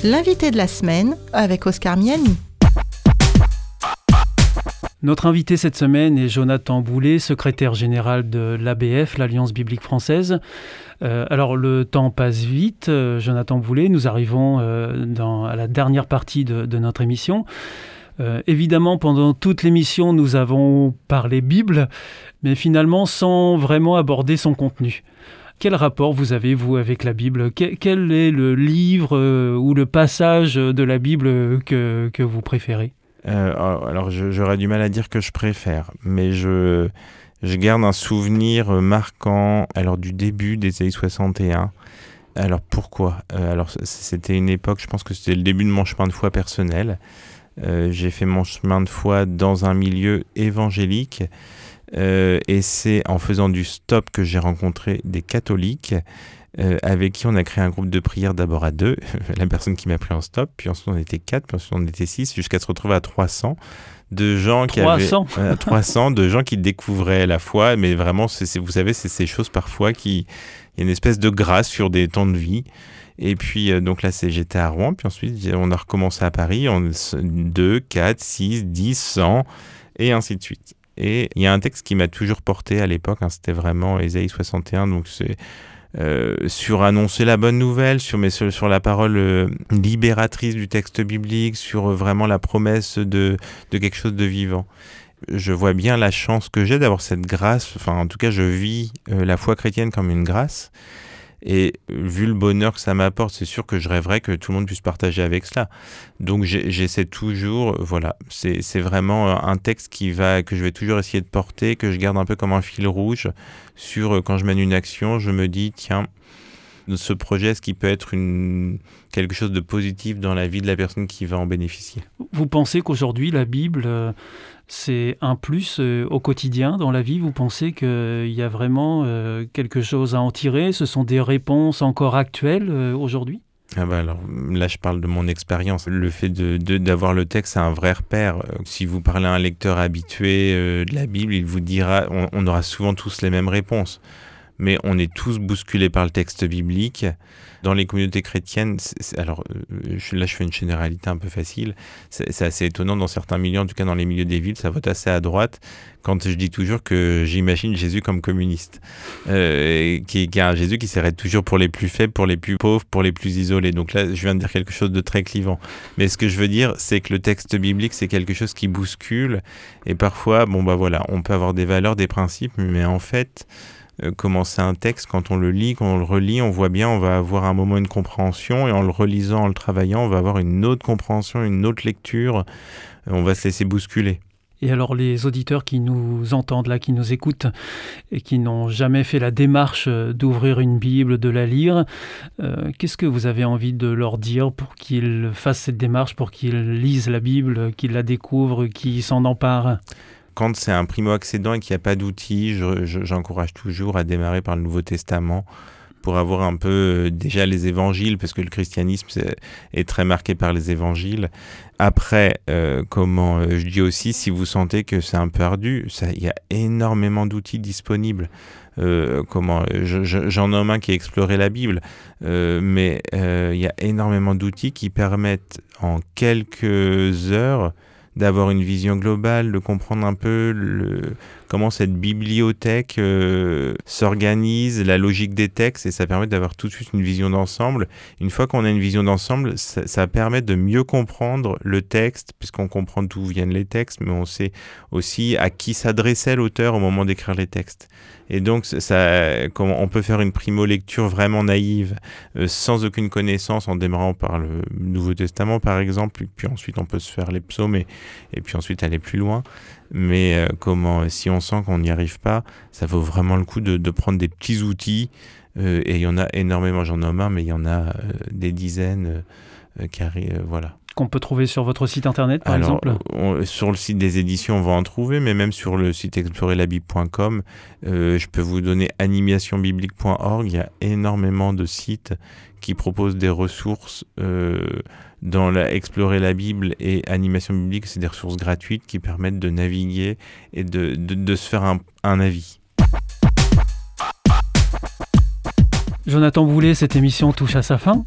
L'invité de la semaine avec Oscar Miani. Notre invité cette semaine est Jonathan Boulet, secrétaire général de l'ABF, l'Alliance biblique française. Euh, alors le temps passe vite, euh, Jonathan Boulet, nous arrivons euh, à la dernière partie de notre émission. évidemment, pendant toute l'émission, nous avons parlé Bible, mais finalement sans vraiment aborder son contenu. Quel rapport vous avez, vous, avec la Bible? Quel est le livre euh, ou le passage de la Bible que, que vous préférez? Euh, alors j'aurais du mal à dire que je préfère, mais je, je garde un souvenir marquant alors du début des années 61. Alors pourquoi? Euh, Alors c'était une époque, je pense que c'était le début de mon chemin de foi personnel. Euh, j'ai fait mon chemin de foi dans un milieu évangélique et c'est en faisant du stop que j'ai rencontré des catholiques avec qui on a créé un groupe de prière d'abord à deux, la personne qui m'a pris en stop, puis ensuite on était quatre, puis ensuite on était six, jusqu'à se retrouver à 300 de gens qui 300. avaient 300 de gens qui découvraient la foi mais vraiment c'est vous savez c'est ces choses parfois qui il y a une espèce de grâce sur des temps de vie et puis euh, donc là c'est j'étais à Rouen puis ensuite on a recommencé à Paris en 2 4 6 10 100 et ainsi de suite et il y a un texte qui m'a toujours porté à l'époque hein, c'était vraiment Ésaïe 61 donc c'est euh, sur annoncer la bonne nouvelle, sur, sur, la parole euh, libératrice du texte biblique, sur euh, vraiment la promesse de, de quelque chose de vivant. Je vois bien la chance que j'ai d'avoir cette grâce, enfin en tout cas je vis la foi chrétienne comme une grâce. Et vu le bonheur que ça m'apporte, c'est sûr que je rêverais que tout le monde puisse partager avec cela. Donc j'essaie toujours, voilà, c'est vraiment un texte qui va, que je vais toujours essayer de porter, que je garde un peu comme un fil rouge sur euh, quand je mène une action, je me dis, tiens, ce projet, est-ce qu'il peut être quelque chose de positif dans la vie de la personne qui va en bénéficier? Vous pensez qu'aujourd'hui, la Bible, euh, c'est un plus euh, au quotidien dans la vie? Vous pensez qu'il y a vraiment euh, quelque chose à en tirer? Ce sont des réponses encore actuelles euh, aujourd'hui? Ah bah alors là, je parle de mon expérience. Le fait d'avoir de, le texte, c'est un vrai repère. Si vous parlez à un lecteur habitué de la Bible, il vous dira, on, aura souvent tous les mêmes réponses. Mais on est tous bousculés par le texte biblique dans les communautés chrétiennes, alors euh, là je fais une généralité un peu facile, c'est assez étonnant dans certains milieux, en tout cas dans les milieux des villes, ça vote assez à droite quand je dis toujours que j'imagine Jésus comme communiste, euh, qui, qui, est un Jésus qui serait toujours pour les plus faibles, pour les plus pauvres, pour les plus isolés. Donc là, je viens de dire quelque chose de très clivant. Mais ce que je veux dire, c'est que le texte biblique, c'est quelque chose qui bouscule. Et parfois, bon bah voilà, on peut avoir des valeurs, des principes, mais en fait, commencer un texte, quand on le lit, quand on le relit, on voit bien, on va avoir un moment une compréhension, et en le relisant, en le travaillant, on va avoir une autre compréhension, une autre lecture, on va se laisser bousculer. Et alors les auditeurs qui nous entendent là, qui nous écoutent et qui n'ont jamais fait la démarche d'ouvrir une Bible, de la lire, euh, qu'est-ce que vous avez envie de leur dire pour qu'ils fassent cette démarche, pour qu'ils lisent la Bible, qu'ils la découvrent, qu'ils s'en emparent? Quand c'est un primo-accédant et qu'il n'y a pas d'outils, j'encourage toujours à démarrer par le Nouveau Testament pour avoir un peu euh, déjà les évangiles, parce que le christianisme est, très marqué par les évangiles. Après, euh, comment euh, je dis aussi, si vous sentez que c'est un peu ardu, il y a énormément d'outils disponibles. comment j'en nomme un qui est explorer la Bible, mais il y a énormément d'outils qui permettent en quelques heures d'avoir une vision globale, de comprendre un peu le, comment cette bibliothèque euh, s'organise, la logique des textes, et ça permet d'avoir tout de suite une vision d'ensemble. Une fois qu'on a une vision d'ensemble, ça, permet de mieux comprendre le texte, puisqu'on comprend d'où viennent les textes, mais on sait aussi à qui s'adressait l'auteur au moment d'écrire les textes. Et donc, ça, on peut faire une primo-lecture vraiment naïve, euh, sans aucune connaissance, en démarrant par le Nouveau Testament, par exemple, puis ensuite on peut se faire les psaumes, et puis ensuite aller plus loin. Mais euh, comment, si on sent qu'on n'y arrive pas, ça vaut vraiment le coup de, de prendre des petits outils. Euh, et il y en a énormément, j'en nomme un, mais il y en a euh, des dizaines qui arrivent. voilà qu'on peut trouver sur votre site internet, par exemple? Sur le site des éditions, on va en trouver, mais même sur le site explorerlabible.com, je peux vous donner animationbiblique.org. Il y a énormément de sites qui proposent des ressources dans la Explorer la Bible et Animation biblique. C'est des ressources gratuites qui permettent de naviguer et de, de, se faire un, un avis. Jonathan Boulet, cette émission touche à sa fin.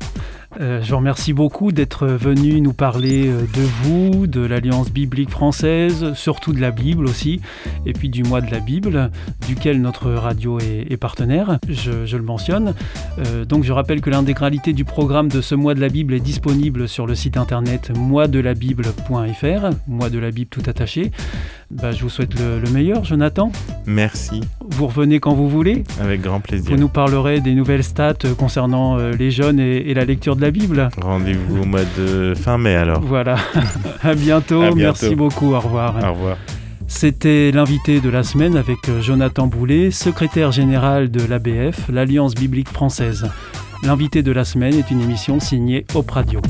Euh, je vous remercie beaucoup d'être venu nous parler euh, de vous, de l'Alliance biblique française, surtout de la Bible aussi, et puis du mois de la Bible, duquel notre radio est, partenaire, je, le mentionne. Euh, donc je rappelle que l'intégralité du programme de ce mois de la Bible est disponible sur le site internet moisdelabible.fr, mois de la Bible tout attaché. Bah, je vous souhaite le, le meilleur, Jonathan. Merci. Vous revenez quand vous voulez. Avec grand plaisir. Vous nous parlerez des nouvelles stats concernant euh, les jeunes et, la lecture de la Bible. Rendez-vous au mois de fin mai alors. Voilà. à, bientôt. Merci beaucoup. Au revoir. Au revoir. C'était l'invité de la semaine avec euh, Jonathan Boulet, secrétaire général de l'ABF, l'Alliance biblique française. L'invité de la semaine est une émission signée Op Radio.